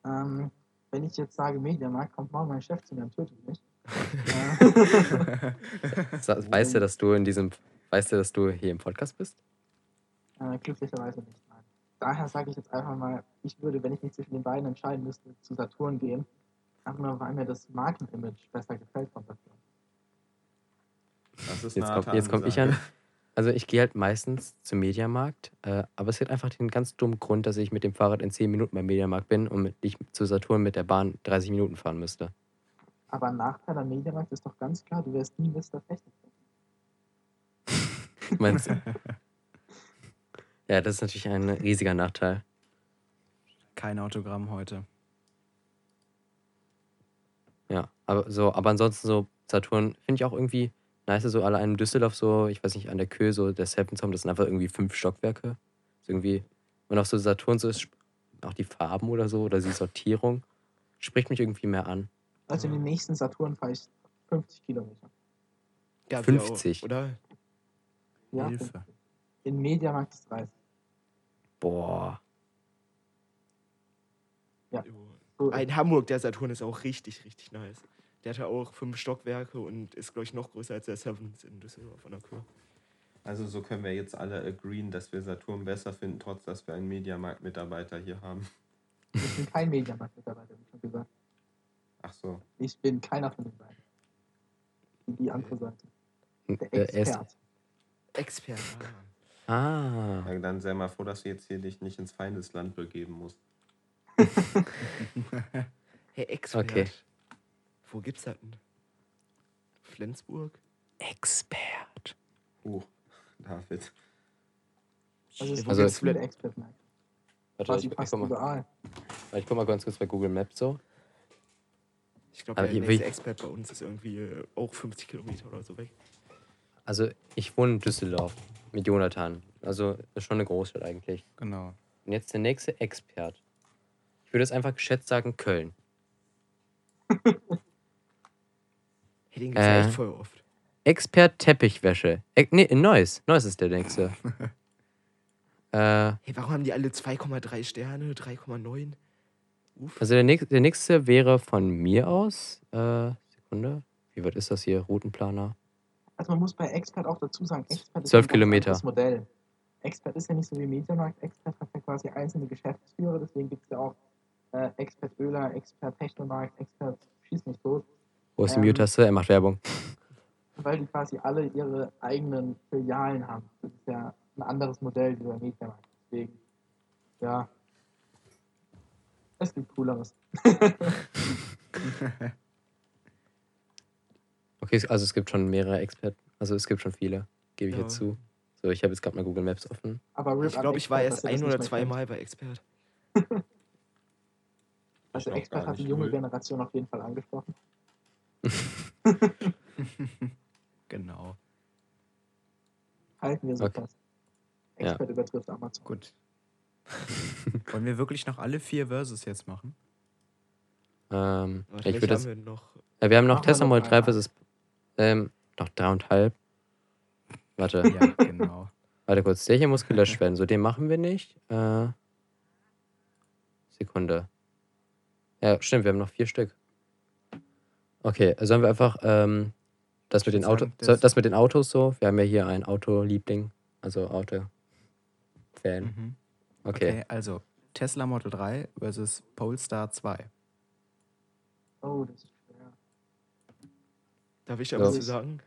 Ähm, wenn ich jetzt sage Mediamarkt, kommt morgen mein Chef zu mir und tötet mich. Weißt du, dass du in diesem, weißt du, dass du hier im Podcast bist? äh, glücklicherweise nicht. Nein. Daher sage ich jetzt einfach mal, ich würde, wenn ich mich zwischen den beiden entscheiden müsste, zu Saturn gehen. Einfach nur, weil mir das Markenimage besser gefällt von Saturn. Das ist Jetzt kommt, jetzt komm ich an. Also ich gehe halt meistens zum Mediamarkt, äh, aber es hat einfach den ganz dummen Grund, dass ich mit dem Fahrrad in 10 Minuten beim Mediamarkt bin und mit, ich zu Saturn mit der Bahn 30 Minuten fahren müsste. Aber ein Nachteil am Mediamarkt ist doch ganz klar, du wärst nie Mr. Technik. Meinst du? ja, das ist natürlich ein riesiger Nachteil. Kein Autogramm heute. Ja, aber so, aber ansonsten so Saturn finde ich auch irgendwie nice, so alle in Düsseldorf so, ich weiß nicht, an der Kö, so der Home, das sind einfach irgendwie fünf Stockwerke. Ist irgendwie, und auch so Saturn, so ist auch die Farben oder so, oder die Sortierung, spricht mich irgendwie mehr an. Also in den nächsten Saturn fahre ich 50 Kilometer. Ja, wir 50. Auch, oder? Ja, Hilfe. in Mediamarkt ist 30. Boah. So, In Hamburg, der Saturn ist auch richtig, richtig nice. Der hat ja auch fünf Stockwerke und ist, glaube ich, noch größer als der Sevens in Düsseldorf an der Kür. Also so können wir jetzt alle agreeen, dass wir Saturn besser finden, trotz dass wir einen Mediamarkt-Mitarbeiter hier haben. ich bin kein Mediamarkt-Mitarbeiter, wie schon gesagt. Ach so. Ich bin keiner von den beiden. Die, andere Seite. Der Äh, er ist, Expert. Experte. ah. Ja, dann sei mal froh, dass du jetzt hier dich nicht ins Feindesland begeben musst. Hey, Expert. Okay. Wo gibt's das denn? Flensburg? Expert. Huch, David. Also es Also- Experten. Warte, Quasi ich, ich, guck mal, ich guck mal ganz kurz bei Google Maps so. Ich glaube, der nächste Expert bei uns ist irgendwie äh, auch 50 Kilometer oder so weg. Also ich wohne in Düsseldorf mit Jonathan. Also ist schon eine Großstadt eigentlich. Genau. Und jetzt der nächste Expert. Ich würde jetzt einfach geschätzt sagen Köln. Hey, den gibt's Äh. ja echt voll oft. Expert Teppichwäsche. E nee, in Neuss. Neuss ist der nächste. äh, Hey, warum haben die alle 2,3 Sterne, 3,9? Uff. also der, nächste, der nächste wäre von mir aus. Äh, Sekunde. Wie weit ist das hier? Routenplaner. Also man muss bei Expert auch dazu sagen, Expert ist 12 ein Kilometer. Modell. Expert ist ja nicht so wie Mediamarkt. Expert hat ja quasi einzelne Geschäftsführer, deswegen gibt es ja auch äh, Expert Öler, Expert Technomarkt, Expert Schieß mich tot. Wo ist die Ähm, Mute-Taste? Er macht Werbung. weil die quasi alle ihre eigenen Filialen haben. Das ist ja ein anderes Modell wie beim Mediamarkt. Deswegen, ja. Es gibt cooleres. Okay, also es gibt schon mehrere Experten. Also es gibt schon viele. Gebe ich Ja. jetzt zu. So, ich habe jetzt gerade mal Google Maps offen. Aber RIP Ich glaube, ich war erst ein oder mehr zwei kennt. Mal bei Expert. Also Expert hat die junge. Generation auf jeden Fall angesprochen. Genau. Halten wir so Okay. fest. Ja. Expert übertrifft Amazon. Gut. Wollen wir wirklich noch alle vier Versus jetzt machen? Ähm, Warte, ich würde haben wir noch? äh, wir haben noch Model 3 einmal. versus ähm, noch dreieinhalb. Warte, Ja, genau. warte kurz. Der hier muss gelöscht werden. So, den machen wir nicht. Äh, Sekunde. Ja, stimmt, wir haben noch vier Stück. Okay, sollen wir einfach ähm, das, mit den Auto, sagen, so, das- das mit den Autos so? Wir haben ja hier einen Autoliebling, also Auto-Fan. Mhm. Okay. Okay, also Tesla Model 3 versus Polestar 2. Oh, das ist schwer. Darf ich da Ja. was zu sagen?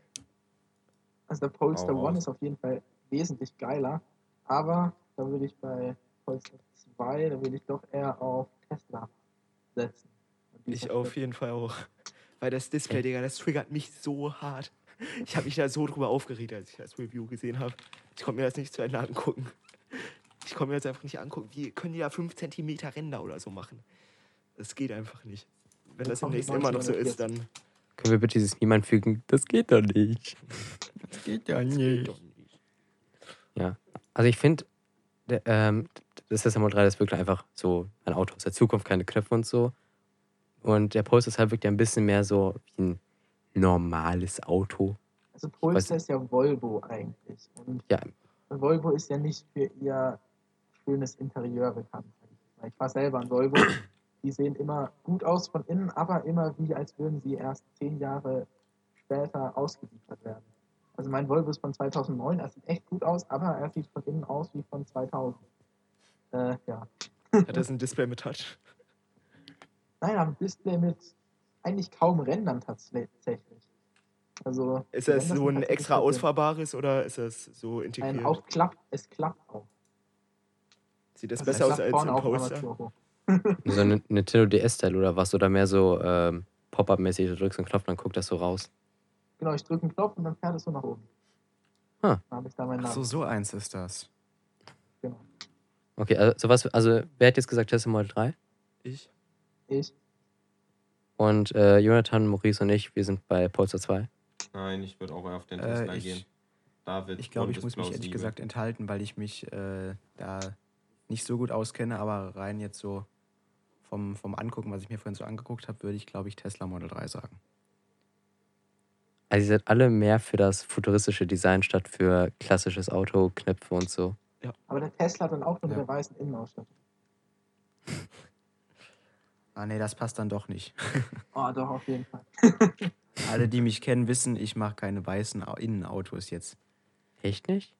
Also der Polestar raus. One ist auf jeden Fall wesentlich geiler, aber da würde ich bei Polestar 2, da würde ich doch eher auf Tesla setzen. Ich auf jeden Fall auch. Weil das Display, Digga, das triggert mich so hart. Ich habe mich da so drüber aufgeregt, als ich das Review gesehen habe. Ich konnte mir das nicht zu Ende angucken. Ich konnte mir das einfach nicht angucken. Wie können die da 5 cm Ränder oder so machen? Das geht einfach nicht. Wenn das demnächst die immer noch so ist, 1940. dann. Können wir bitte dieses Meme anfügen? Das geht doch nicht. Das geht ja Also ich finde, ähm, das Tesla Model 3 ist wirklich einfach so ein Auto aus der Zukunft, keine Knöpfe und so. Und der Polestar halt wirkt ja ein bisschen mehr so wie ein normales Auto. Also Polestar Weiß- ist ja Volvo eigentlich. Und Ja. Volvo ist ja nicht für ihr schönes Interieur bekannt. ich war selber ein Volvo. Die sehen immer gut aus von innen, aber immer wie, als würden sie erst zehn Jahre später ausgeliefert werden. Also mein Volvo ist von 2009, er sieht echt gut aus, aber er sieht von innen aus wie von 2000. Äh, ja. Hat das ein Display mit Touch? Nein, am Display mit eigentlich kaum Rändern tatsächlich. Also Ist das so ein tatsächlich extra ausfahrbares oder ist das so integriert? auch klappt, es klappt auch. Sieht das Also es besser aus als im Poster? So ein Nintendo DS-Style oder was? Oder mehr so ähm, Pop-Up-mäßig, du drückst einen Knopf, dann guckt das so raus. Genau, ich drücke einen Knopf und dann fährt es so nach oben. Ah. Dann ich da meinen Ach Namen. so, so eins ist das. Genau. Okay, also, so was, also wer hat jetzt gesagt Tesla Model 3? Ich? Ich. Und äh, Jonathan, Maurice und ich, wir sind bei Polestar 2. Nein, ich würde auch auf den Äh, Tesla ich- gehen. David, Ich glaube, ich muss mich ehrlich gesagt enthalten, weil ich mich äh, da nicht so gut auskenne, aber rein jetzt so vom, vom Angucken, was ich mir vorhin so angeguckt habe, würde ich, glaube ich, Tesla Model 3 sagen. Also ihr seid alle mehr für das futuristische Design statt für klassisches Auto, Knöpfe und so. Aber der Tesla hat dann auch nur Ja. mit der weißen Innenausstattung. Ah, nee, das passt dann doch nicht. Oh, doch, auf jeden Fall. Alle, die mich kennen, wissen, ich mache keine weißen Au- Innenautos jetzt. Echt nicht?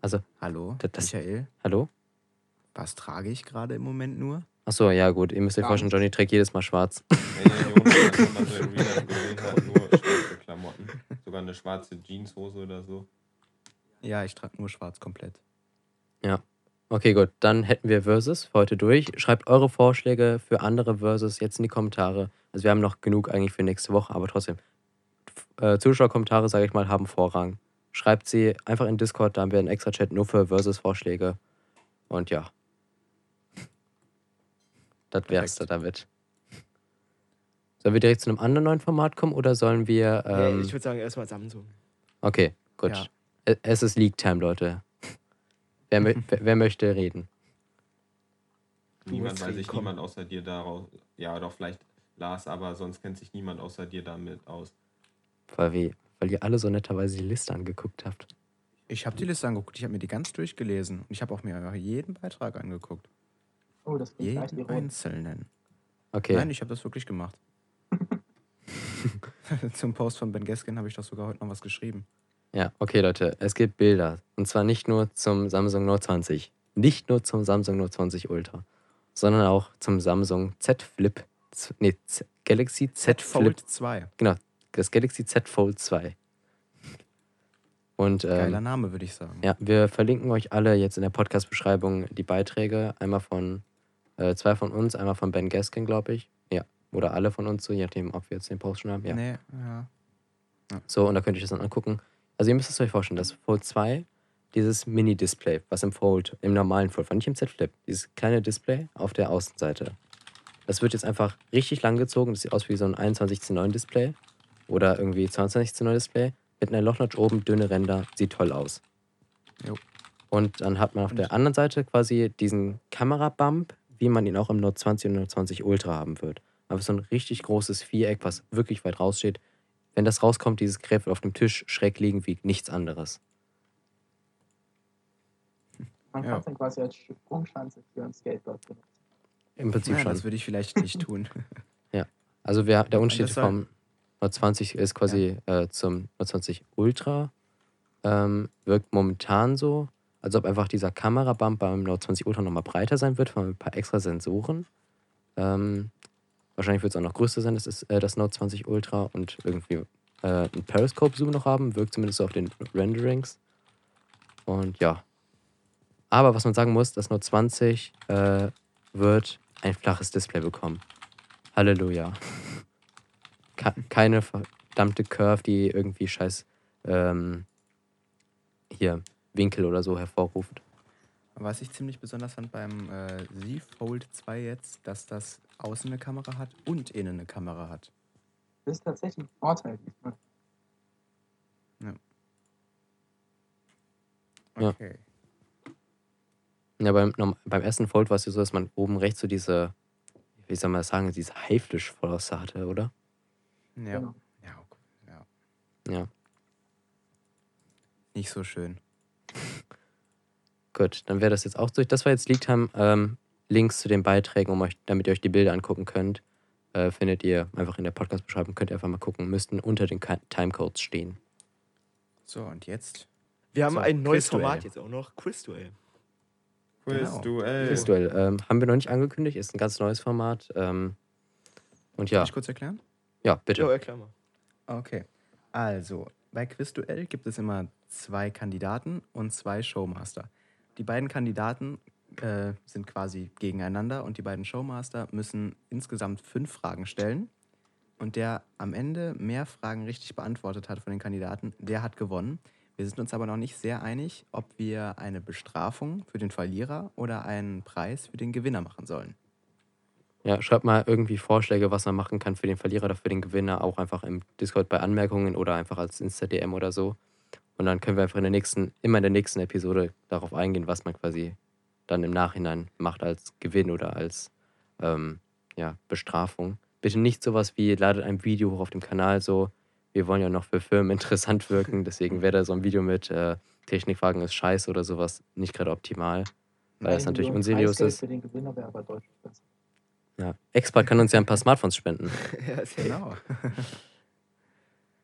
Also, Hallo, Das- das- Michael, hallo? was trage ich gerade im Moment nur? Achso, ja gut, ihr müsst euch vorstellen, Johnny trägt jedes Mal schwarz. Junge das mal so in Real gesehen hat, nur schwarze Klamotten. Sogar eine schwarze Jeanshose oder so. Ja, ich trage nur schwarz komplett. Okay, gut, dann hätten wir Versus für heute durch. Schreibt eure Vorschläge für andere Versus jetzt in die Kommentare. Also wir haben noch genug eigentlich für nächste Woche, aber trotzdem. Äh, Zuschauerkommentare, sage ich mal, haben Vorrang. Schreibt sie einfach in Discord, da haben wir einen extra Chat nur für Versus-Vorschläge. Und ja. Das wär's da damit. Sollen wir direkt zu einem anderen neuen Format kommen oder sollen wir. nee, Ähm, ich würde sagen, erstmal Samsung. okay, gut. Ja. Ä- Es ist League Time, Leute. Wer, mö- wer, möchte reden? Niemand, weil reden, sich komm. niemand außer dir daraus. Ja, doch vielleicht Lars, aber sonst kennt sich niemand außer dir damit aus. Weil, wir, weil ihr alle so netterweise die Liste angeguckt habt. Ich habe die Liste angeguckt, ich habe mir die ganz durchgelesen. Und ich habe auch mir jeden Beitrag angeguckt. Oh, das bringt Jeden einzelnen. Okay. Nein, ich habe das wirklich gemacht. Zum Post von Ben Gaskin habe ich doch sogar heute noch was geschrieben. Ja, okay, Leute. Es gibt Bilder. Und zwar nicht nur zum Samsung Note 20. Nicht nur zum Samsung Note 20 Ultra. Sondern auch zum Samsung Z Flip. Z- Nee, Z Galaxy Z Flip. Fold 2. Genau. Das Galaxy Z Fold 2. Und Geiler ähm, Name, würde ich sagen. ja, wir verlinken euch alle jetzt in der Podcast-Beschreibung die Beiträge. Einmal von äh, zwei von uns, einmal von Ben Gaskin, glaube ich. Ja. Oder alle von uns, so je nachdem, ob wir jetzt den Post schon haben. Ja. Nee, ja. So, und da könnt ihr das dann angucken. Also ihr müsst es euch vorstellen, das Fold 2, dieses Mini-Display, was im Fold, im normalen Fold, war nicht im Z-Flip, dieses kleine Display auf der Außenseite. Das wird jetzt einfach richtig lang gezogen. Das sieht aus wie so ein 21 zu 9 Display oder irgendwie 22 zu 9 Display mit einer Lochnotch oben, dünne Ränder, sieht toll aus. Jo. Und dann hat man auf der anderen Seite quasi diesen Kamerabump wie man ihn auch im Note 20 und Note 20 Ultra haben wird. Aber so ein richtig großes Viereck, was wirklich weit raussteht. Wenn das rauskommt, dieses Gerät wird auf dem Tisch schräg liegen wie nichts anderes. Man Ja. kann es dann quasi als Sprungschanze für ein Skateboard benutzen. Im Prinzip Ja, schon. das würde ich vielleicht nicht tun. Also wer, der Unterschied vom Note 20 ist quasi äh, zum Note 20 Ultra. Ähm, wirkt momentan so, als ob einfach dieser Kamerabump beim Note 20 Ultra nochmal breiter sein wird, von ein paar extra Sensoren. Ähm, wahrscheinlich wird es auch noch größer sein, das ist äh, das Note 20 Ultra und irgendwie äh, ein Periscope-Zoom noch haben, wirkt zumindest so auf den Renderings. Und ja. Aber was man sagen muss, das Note 20 äh, wird ein flaches Display bekommen. Halleluja. Ke- Keine verdammte Curve, die irgendwie scheiß ähm, hier Winkel oder so hervorruft. Was ich ziemlich besonders fand beim äh, Z Fold 2 jetzt, dass das außen eine Kamera hat und innen eine Kamera hat. Das ist tatsächlich ein Vorteil diesmal. Ja. Okay. Ja, beim, norm- beim ersten Fold war es ja so, dass man oben rechts so diese, wie soll man das sagen, diese Haifischflosse hatte, oder? Ja. Genau. Ja, okay. ja. Ja. Nicht so schön. Gut, dann wäre das jetzt auch durch. Das war jetzt Leak Time. Ähm, Links zu den Beiträgen, um euch, damit ihr euch die Bilder angucken könnt, äh, findet ihr einfach in der Podcast-Beschreibung. Könnt ihr einfach mal gucken. Müssten unter den Timecodes stehen. So, und jetzt? Wir haben So, ein neues Quizduell. Format jetzt auch noch, Quizduell. Genau. Quizduell. Quizduell. Ähm, haben wir noch nicht angekündigt, ist ein ganz neues Format. Ähm, und ja, Soll ich kurz erklären? ja, bitte. Ja, erklär mal. Okay. Also, bei Quizduell gibt es immer zwei Kandidaten und zwei Showmaster. Die beiden Kandidaten äh, sind quasi gegeneinander und die beiden Showmaster müssen insgesamt fünf Fragen stellen. Und der am Ende mehr Fragen richtig beantwortet hat von den Kandidaten, der hat gewonnen. Wir sind uns aber noch nicht sehr einig, ob wir eine Bestrafung für den Verlierer oder einen Preis für den Gewinner machen sollen. Ja, schreibt mal irgendwie Vorschläge, was man machen kann für den Verlierer oder für den Gewinner, auch einfach im Discord bei Anmerkungen oder einfach als Insta-DM oder so. Und dann können wir einfach in der nächsten, immer in der nächsten Episode darauf eingehen, was man quasi dann im Nachhinein macht als Gewinn oder als ähm, ja, Bestrafung. Bitte nicht sowas wie, ladet ein Video hoch auf dem Kanal so. Wir wollen ja noch für Firmen interessant wirken, deswegen wäre da so ein Video mit äh, Technikfragen ist scheiße oder sowas nicht gerade optimal, weil das Ein natürlich unseriös ist. Für den Gewinner wäre aber deutlich besser. Ja. Expert kann uns ja ein paar Smartphones spenden. ja. Genau.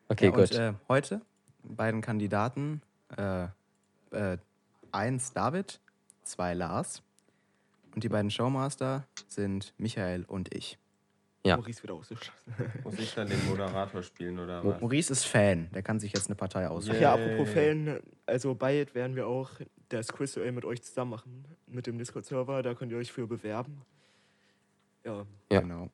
Okay, ja, gut. Und äh, heute beiden Kandidaten, äh, äh, eins David, zwei Lars. Und die beiden Showmaster sind Michael und ich. Ja. Maurice wird ausgeschlossen. Muss ich dann den Moderator spielen oder was? Maurice ist Fan, der kann sich jetzt eine Partei aussuchen. Yeah. Ja, apropos Fan, also bald werden wir auch das Quizduell mit euch zusammen machen, mit dem Discord-Server, da könnt ihr euch für bewerben. Ja, Ja. Genau.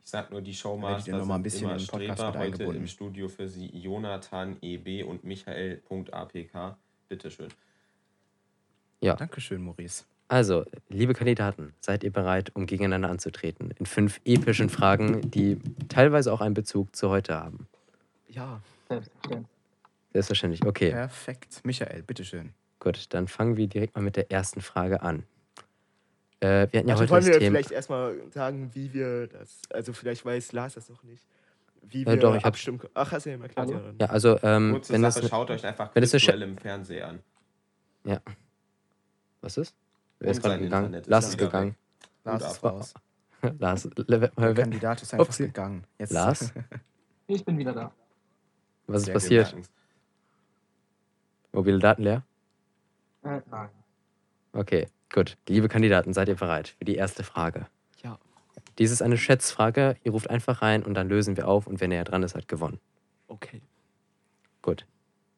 Ich sag nur, die Showmaster noch mal ein sind bisschen immer Streber, heute eingebunden. im Studio für Sie Jonathan EB und Michael.apk. Bitteschön. Dankeschön, Maurice. Also, liebe Kandidaten, seid ihr bereit, um gegeneinander anzutreten? In fünf epischen Fragen, die teilweise auch einen Bezug zu heute haben. ja. Selbstverständlich. Selbstverständlich. Okay, Perfekt. Michael, bitteschön. gut. Dann fangen wir direkt mal mit der ersten Frage an. Äh, wir hatten ja also heute wollen das wir Thema. vielleicht erstmal sagen, wie wir das, also vielleicht weiß Lars das noch nicht, wie Ja, wir doch, ich hab's- abstimmen können. Ach, hast du eben erklärt, Hallo? ja. Ja, also, ähm, Kurze wenn Sache, das. schaut euch einfach Quizduell im Fernsehen an. Was ist? Wer ist gerade gegangen? Internet Lars ist gegangen. Lars ist raus. Lars, Der Kandidat ist einfach Upsi. gegangen. Jetzt Lars, Ich bin wieder da. was ist Sehr passiert? Mobile Daten leer? Äh, nein. Okay, gut. Liebe Kandidaten, seid ihr bereit für die erste Frage? Ja. Dies ist eine Schätzfrage. Ihr ruft einfach rein und dann lösen wir auf und wer näher dran ist, hat gewonnen. Okay. Gut.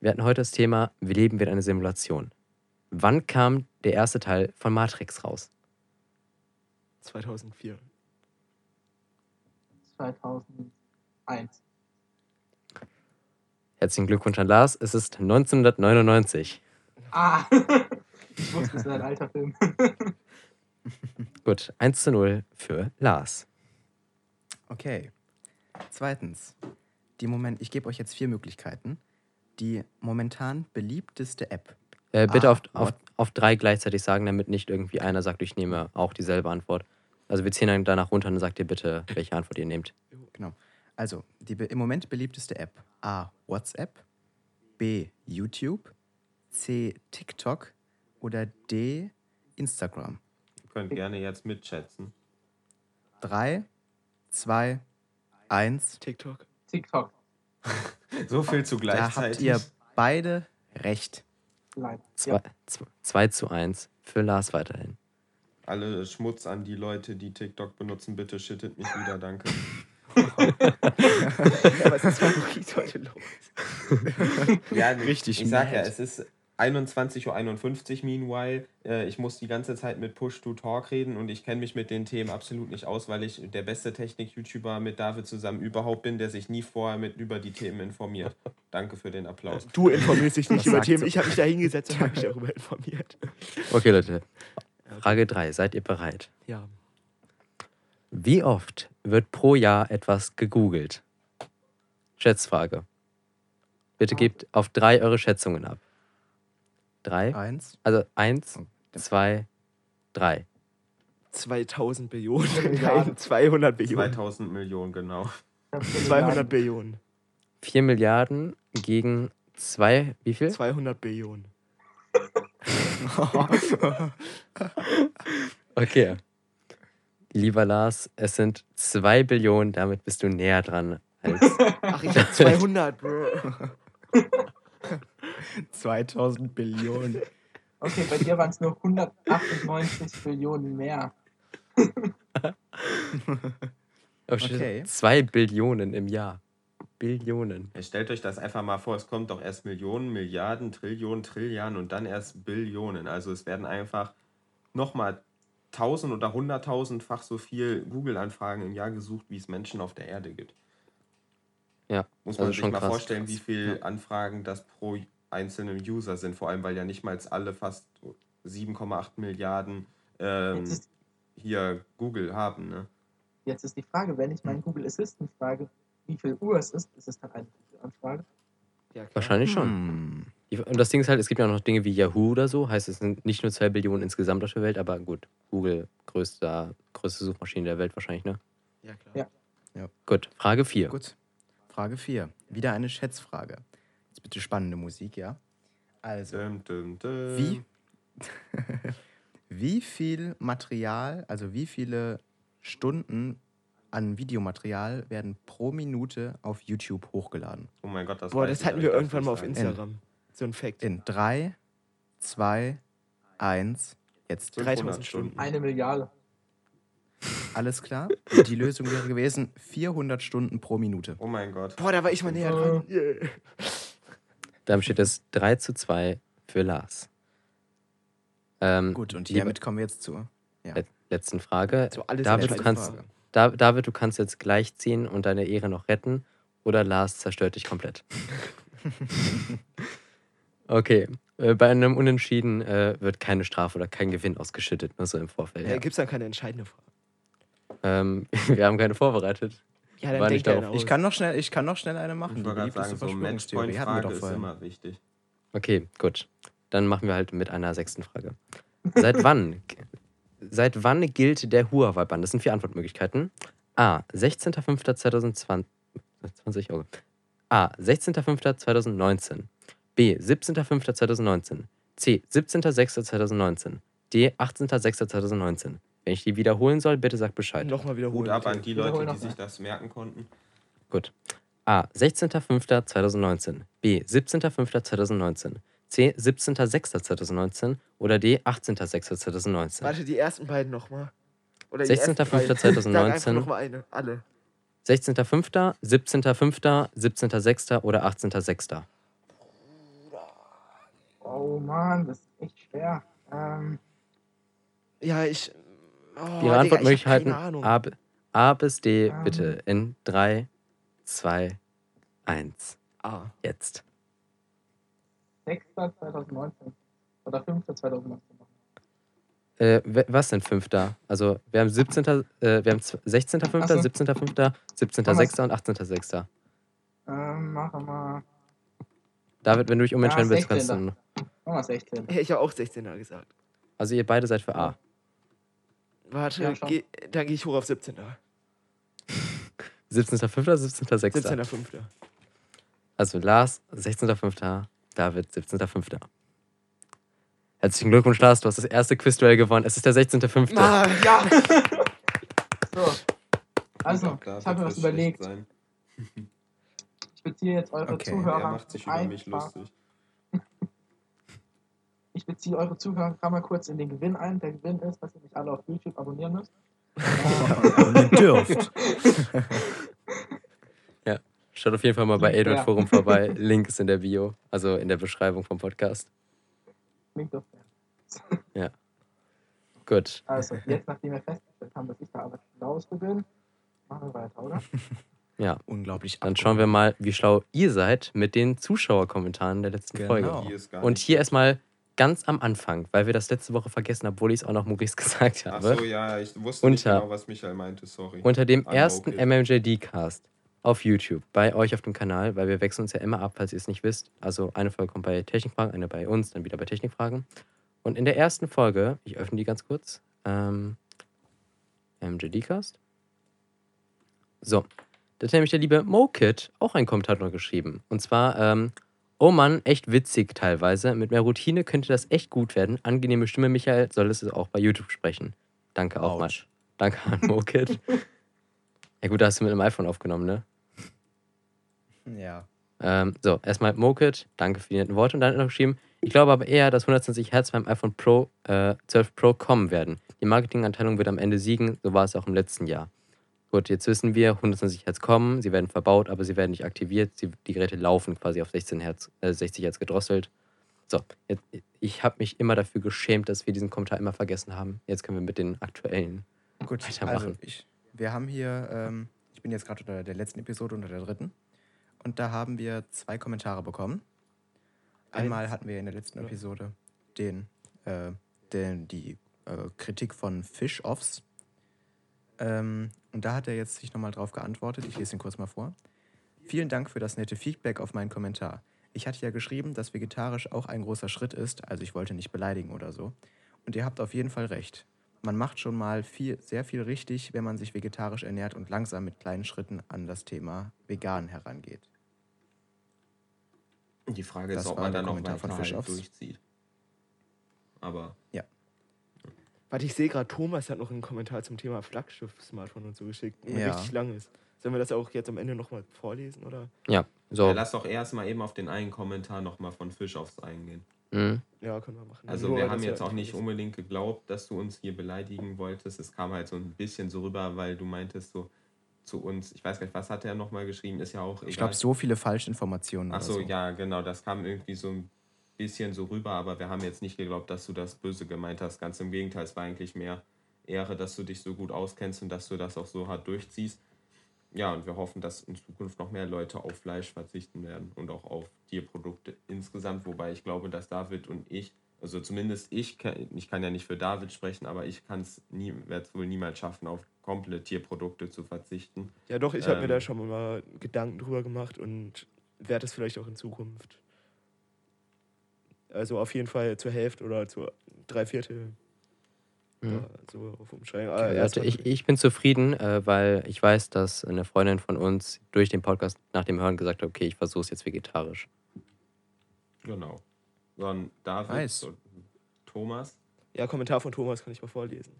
Wir hatten heute das Thema, wie leben wir in einer Simulation? Wann kam der erste Teil von Matrix raus? 2004. 2001. Herzlichen Glückwunsch an Lars. Es ist 1999. Ah! ich wusste, es wäre ein alter Film. Gut, 1 zu 0 für Lars. Okay. Zweitens, die Moment, ich gebe euch jetzt vier Möglichkeiten. Die momentan beliebteste App Äh, bitte Ah, auf, auf, what? auf drei gleichzeitig sagen, damit nicht irgendwie einer sagt, ich nehme auch dieselbe Antwort. Also wir ziehen dann danach runter und dann sagt ihr bitte, welche Antwort ihr nehmt. Genau. Also, die im Moment beliebteste App. A. WhatsApp. B. YouTube. C. TikTok. Oder D. Instagram. Ihr könnt gerne jetzt mitschätzen. Drei, zwei, eins. TikTok. TikTok. So viel zu Da habt gleichzeitig. ihr beide recht. Leider. Zwei, zwei, zwei zu eins für Lars weiterhin. Alle Schmutz an die Leute, die TikTok benutzen, bitte schüttet mich wieder, danke. ja, was ist mit heute los? Ja, Richtig Ich sag ja, es ist 21.51 Uhr meanwhile. Äh, ich muss die ganze Zeit mit Push-to-Talk reden und ich kenne mich mit den Themen absolut nicht aus, weil ich der beste Technik-YouTuber mit David zusammen überhaupt bin, der sich nie vorher mit über die Themen informiert. Danke für den Applaus. Du informierst dich nicht Was über Themen. so? Ich habe mich da hingesetzt und habe mich darüber informiert. Okay, Leute. Frage 3. Seid ihr bereit? Ja. Wie oft wird pro Jahr etwas gegoogelt? Schätzfrage. Bitte gebt auf drei eure Schätzungen ab. Drei? Eins. Also eins, Oh, zwei, drei. 2000 Billionen. Nein, 200 Billionen. 2000 Millionen, genau. 200 Billionen. Vier Milliarden gegen zwei, wie viel? 200 Billionen. Okay. Lieber Lars, es sind zwei Billionen, damit bist du näher dran als. Ach, ich hab 200, Bro. 2000 Billionen. Okay, bei dir waren es nur 198 Billionen mehr. Oh. Okay. Zwei Billionen im Jahr. Billionen. Ja, stellt euch das einfach mal vor, es kommt doch erst Millionen, Milliarden, Trillionen, Trilliarden und dann erst Billionen. Also es werden einfach nochmal tausend oder hunderttausendfach so viel Google-Anfragen im Jahr gesucht, wie es Menschen auf der Erde gibt. Ja, Muss also man sich schon mal krass. vorstellen, wie Krass. viel Anfragen das pro einzelnen User sind, vor allem weil ja nicht mal alle fast 7,8 Milliarden ähm, hier Google haben. Ne? jetzt ist die Frage, wenn ich meinen Google Assistant frage, wie viel Uhr es ist, ist es dann eine Google-Anfrage? Ja. Wahrscheinlich schon. Hm. Und das Ding ist halt, es gibt ja auch noch Dinge wie Yahoo oder so. Heißt, es sind nicht nur zwei Billionen insgesamt auf der Welt, aber gut, Google, größter, größte Suchmaschine der Welt wahrscheinlich, ne? Ja, klar. Ja. Gut, Frage 4. Gut. Frage 4. Wieder eine Schätzfrage. Jetzt bitte spannende Musik, ja? Also, Dum, dum, dum. wie, wie viel Material, also wie viele Stunden an Videomaterial werden pro Minute auf YouTube hochgeladen? Oh mein Gott, das Boah, das hatten wir irgendwann mal auf. Instagram. So ein Fact. In 3, 2, 1, jetzt. 3000 Stunden. Stunden. Eine Milliarde. Alles klar? Die Lösung wäre gewesen 400 Stunden pro Minute. Oh mein Gott. Boah, da war ich mal näher dran. Yeah. Damit steht es 3 zu 2 für Lars. Ähm, Gut, und hiermit kommen wir jetzt zur let- letzten Frage. So alles David, du kannst, Frage. da, David, du kannst jetzt gleich ziehen und deine Ehre noch retten oder Lars zerstört dich komplett. okay, äh, bei einem Unentschieden äh, wird keine Strafe oder kein Gewinn ausgeschüttet, nur so im Vorfeld. Ja, Gibt es dann keine entscheidende Frage? Ähm, wir haben keine vorbereitet. Ja, dann denk darauf- Ich kann noch schnell, ich kann noch schnell eine machen. Ich Die wollte gerade sagen, so Verschwörungstheorie hatten wir Matchpoint-Frage doch ist immer wichtig. Okay, gut. Dann machen wir halt mit einer sechsten Frage. Seit wann, seit wann gilt der Huawei-Bann? Das sind vier Antwortmöglichkeiten. A. 16.05.2020. 20 Euro. A. 16.05.2019. B. 17.05.2019. C. 17.06.2019. D. 18.06.2019. Wenn ich die wiederholen soll, bitte sag Bescheid. Nochmal wiederholen. Gut ab an die Leute, die sich das merken konnten. Gut. A. 16.05.2019. B. 17.05.2019. C. 17.06.2019. Oder D. 18.06.2019. Warte, die ersten beiden nochmal. 16.05.2019. Sag einfach nochmal eine. Alle. 16.05., 17.05., 17.06. oder 18.06. Oh Mann, das ist echt schwer. Ähm, Ja, ich. Oh, Ihre Digga, Antwortmöglichkeiten Ich Ahnung. A, A bis D Ähm. bitte in 3, 2, 1. Ah. Jetzt. 6.2019 oder 5.2019. Äh, was denn fünfter? Also wir haben 17. Äh, wir haben z- 16.05., Ach so. 17.05., 17.06. und 18.06. Ähm, machen wir. David, wenn du dich umentscheiden Ja, willst, kannst du. 16.. Machen wir 16. Ich habe auch 16er gesagt. Also ihr beide seid für A. Warte, Ja, geh, dann gehe ich hoch auf 17er. 17.05. oder 17.06.? 17er, Also Lars, 16.05. David, 17.05. Herzlichen Glückwunsch, Lars, du hast das erste Quizduell gewonnen. Es ist der 16.05. Ah, Ja! so, also, ich habe mir was überlegt. sein. Ich beziehe jetzt eure Okay, Zuhörer. Er macht sich über mich lustig. Ich beziehe eure Zuhörer mal kurz in den Gewinn ein. Der Gewinn ist, dass ihr mich alle auf YouTube abonnieren müsst. Abonnieren dürft. Schaut auf jeden Fall mal bei Ja. Adrian Forum vorbei. Link ist in der Bio, also in der Beschreibung vom Podcast. Klingt doch. Gut. Also, jetzt, nachdem wir festgestellt haben, dass ich da aber raus bin, machen wir weiter, oder? Ja, Unglaublich. dann schauen wir mal, wie schlau ihr seid mit den Zuschauerkommentaren der letzten Genau. Folge. Und hier erstmal ganz am Anfang, weil wir das letzte Woche vergessen haben, obwohl ich es auch noch Maurice gesagt Ach habe. so, ja, ich wusste nicht Unter- genau, was Michael meinte, sorry. Unter dem An ersten Mokit. MMJD-Cast auf YouTube, bei euch auf dem Kanal, weil wir wechseln uns ja immer ab, falls ihr es nicht wisst. Also eine Folge kommt bei Technikfragen, eine bei uns, dann wieder bei Technikfragen. Und in der ersten Folge, ich öffne die ganz kurz, ähm, MJD-Cast. So, da hat nämlich der liebe Mokit auch einen Kommentar noch geschrieben. Und zwar, ähm, oh Mann, echt witzig teilweise. Mit mehr Routine könnte das echt gut werden. Angenehme Stimme, Michael, soll es auch bei YouTube sprechen. Danke auch mal. Autsch. Danke an Mokit. ja gut, da hast du mit einem iPhone aufgenommen, ne? Ja. Ähm, so, erstmal Mokit, danke für die netten Worte. Und dann noch geschrieben, ich glaube aber eher, dass 120 Hertz beim iPhone Pro äh, 12 Pro kommen werden. Die Marketingabteilung wird am Ende siegen, so war es auch im letzten Jahr. Gut, jetzt wissen wir, 120 Hertz kommen, sie werden verbaut, aber sie werden nicht aktiviert. Sie, die Geräte laufen quasi auf 16 Hertz, äh, 60 Hertz gedrosselt. So, jetzt, ich habe mich immer dafür geschämt, dass wir diesen Kommentar immer vergessen haben. Jetzt können wir mit den aktuellen. Gut, Weitermachen. also ich, wir haben hier, ähm, ich bin jetzt gerade unter der letzten Episode, unter der dritten. Und da haben wir zwei Kommentare bekommen. Einmal hatten wir in der letzten. Episode den, äh, den, die äh, Kritik von Fish-Offs. Ähm, und da hat er jetzt sich nochmal drauf geantwortet. Ich lese ihn kurz mal vor. Vielen Dank für das nette Feedback auf meinen Kommentar. Ich hatte ja geschrieben, dass vegetarisch auch ein großer Schritt ist, also ich wollte nicht beleidigen oder so. Und ihr habt auf jeden Fall recht. Man macht schon mal viel, sehr viel richtig, wenn man sich vegetarisch ernährt und langsam mit kleinen Schritten an das Thema vegan herangeht. Die Frage Das ist, ob man dann noch Kommentar weiter von halt Fischoffs. durchzieht. Aber Warte, ich sehe gerade, Thomas hat noch einen Kommentar zum Thema Flaggschiff-Smartphone und so geschickt. Der Ja. richtig lang ist. Sollen wir das auch jetzt am Ende nochmal vorlesen, oder? Ja, so. ja, lass doch erstmal eben auf den einen Kommentar nochmal von Fischoffs eingehen. Mhm. Ja, können wir machen. Also Nur, wir haben jetzt auch nicht unbedingt geglaubt, dass du uns hier beleidigen wolltest. Es kam halt so ein bisschen so rüber, weil du meintest so zu uns, ich weiß gar nicht, was hat er nochmal geschrieben, ist ja auch egal. Ich glaube, so viele Falschinformationen. Ach so, so. ja, genau, das kam irgendwie so ein bisschen so rüber, aber wir haben jetzt nicht geglaubt, dass du das böse gemeint hast. Ganz im Gegenteil, es war eigentlich mehr Ehre, dass du dich so gut auskennst und dass du das auch so hart durchziehst. Ja, und wir hoffen, dass in Zukunft noch mehr Leute auf Fleisch verzichten werden und auch auf Tierprodukte insgesamt, wobei ich glaube, dass David und ich, also zumindest ich, ich kann ja nicht für David sprechen, aber ich kann es nie, werde es wohl niemals schaffen, auf komplett Tierprodukte zu verzichten. Ja, doch, ich habe mir Ähm. da schon mal Gedanken drüber gemacht und werde es vielleicht auch in Zukunft. Also auf jeden Fall zur Hälfte oder zu drei Viertel. Mhm. Ja, so auf umsteigen. Ah, Also ich, ich bin zufrieden, äh, weil ich weiß, dass eine Freundin von uns durch den Podcast nach dem Hören gesagt hat, okay, ich versuche es jetzt vegetarisch. Genau. Dann David Nice. und Thomas. ja, Kommentar von Thomas kann ich mal vorlesen.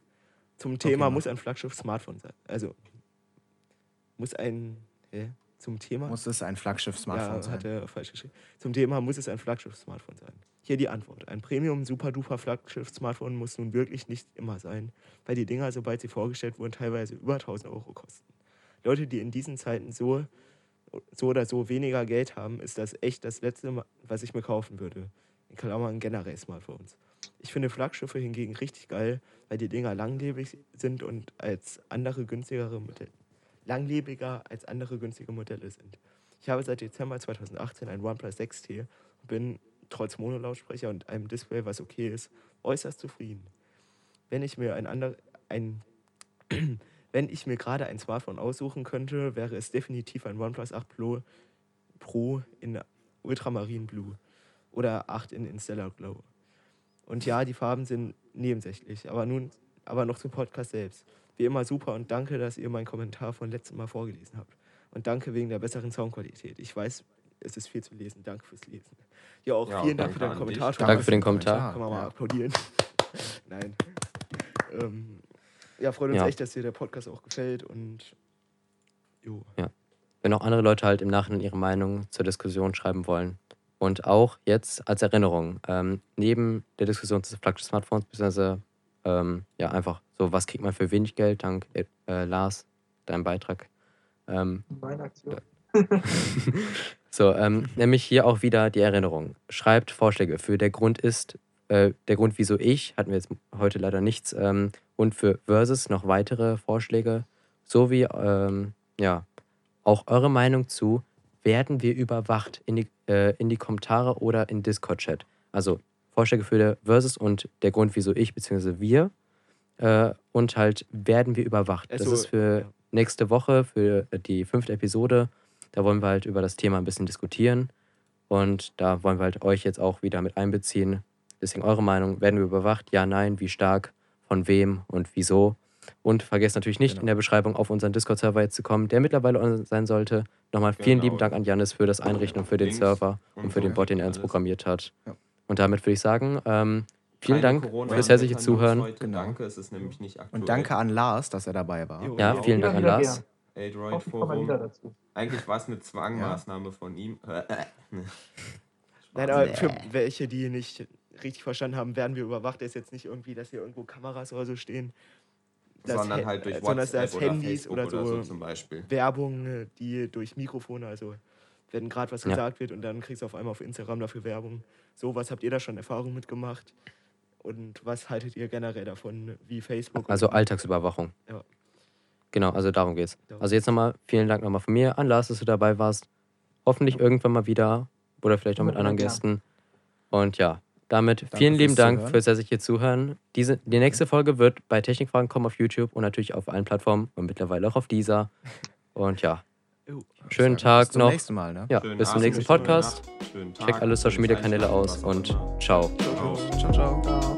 Zum Thema mach. muss ein Flaggschiff Smartphone sein. Also muss ein. Hä? Zum Thema? Muss es ein Flaggschiff-Smartphone ja, sein? hat er falsch geschrieben. Zum Thema muss es ein Flaggschiff-Smartphone sein. Hier die Antwort. Ein Premium Super Duper Flaggschiff-Smartphone muss nun wirklich nicht immer sein, weil die Dinger, sobald sie vorgestellt wurden, teilweise über 1000 Euro kosten. Leute, die in diesen Zeiten so, so oder so weniger Geld haben, ist das echt das Letzte, was ich mir kaufen würde. In Klammern generell Smartphones. Ich finde Flaggschiffe hingegen richtig geil, weil die Dinger langlebig sind und als andere günstigere Modelle langlebiger als andere günstige Modelle sind. Ich habe seit Dezember 2018 ein OnePlus 6T und bin trotz Monolautsprecher und einem Display, was okay ist, äußerst zufrieden. Wenn ich mir ein ander, ein wenn ich mir gerade ein Smartphone aussuchen könnte, wäre es definitiv ein OnePlus 8 Pro, Pro in Ultramarin Blue. oder 8 in Interstellar Glow. Und ja, die Farben sind nebensächlich, aber nun aber noch zum Podcast selbst. Wie immer super und danke, dass ihr meinen Kommentar von letztem Mal vorgelesen habt. Und danke wegen der besseren Soundqualität. Ich weiß, es ist viel zu lesen. Danke fürs Lesen. Ja, auch Ja, vielen Dank für deinen Kommentar. Danke für den Kommentar. Kann man mal Ja. applaudieren. Nein. Ähm, ja, freut uns Ja. echt, dass dir der Podcast auch gefällt und jo. wenn auch andere Leute halt im Nachhinein ihre Meinung zur Diskussion schreiben wollen. Und auch jetzt als Erinnerung, ähm, neben der Diskussion des Plug Smartphones, beziehungsweise ähm, ja, einfach so, was kriegt man für wenig Geld, dank äh, Lars, deinem Beitrag. Ähm, Meine Aktion. so, ähm, nämlich hier auch wieder die Erinnerung. Schreibt Vorschläge für der Grund ist, äh, der Grund, wieso ich, hatten wir jetzt heute leider nichts, ähm, und für Versus noch weitere Vorschläge, sowie ähm, ja, auch eure Meinung zu, werden wir überwacht in die, äh, in die Kommentare oder in Discord-Chat. Also Vorschläge für der Versus und der Grund, wieso ich bzw. wir. Äh, und halt, werden wir überwacht. das Also, ist für nächste Woche, für die fünfte Episode. Da wollen wir halt über das Thema ein bisschen diskutieren. Und da wollen wir halt euch jetzt auch wieder mit einbeziehen. Deswegen eure Meinung. Werden wir überwacht? Ja, nein. Wie stark? Von wem und wieso? Und vergesst natürlich nicht, Genau. in der Beschreibung auf unseren Discord-Server jetzt zu kommen, der mittlerweile online sein sollte. Nochmal vielen Genau. lieben Dank an Janis für das Einrichten und für den Links Server und und für den. Bot, den er uns programmiert hat. Ja. Und damit würde ich sagen, ähm, vielen Keine Dank Corona- fürs herzliche Zuhören. Genau. Danke, es ist nämlich nicht aktuell. Und danke an Lars, dass er dabei war. Jo. Ja, Ja, vielen Dank an Lars. Forum. Eigentlich war es eine Zwangmaßnahme von ihm. Nein, aber für welche, die nicht richtig verstanden haben, werden wir überwacht. ist jetzt nicht irgendwie, dass hier irgendwo Kameras oder so stehen. Das sondern halt durch äh, sondern WhatsApp das oder Handys Facebook oder oder so, so zum Beispiel. Werbung, äh, die durch Mikrofone, also wenn gerade was Ja. gesagt wird und dann kriegst du auf einmal auf Instagram dafür Werbung. So, was habt ihr da schon Erfahrung mitgemacht? Und was haltet ihr generell davon, wie Facebook? Also Alltagsüberwachung. Ja. Genau, also darum geht's. Darum Also jetzt nochmal vielen Dank nochmal von mir an Lars, dass du dabei warst. Hoffentlich irgendwann mal wieder oder vielleicht auch mit Immer anderen. Gästen. Und ja, damit Danke vielen lieben fürs Dank Zuhören. fürs herzliche Zuhören. Diese, die nächste Folge wird bei Technikfragen kommen auf YouTube und natürlich auf allen Plattformen und mittlerweile auch auf dieser. Und ja. Schönen Bis Tag zum noch. nächsten Mal, ne? Ja, Schönen bis zum Abend, nächsten Podcast. Tag, alle Social Media Kanäle aus und. Ciao. Ciao, ciao. Ciao.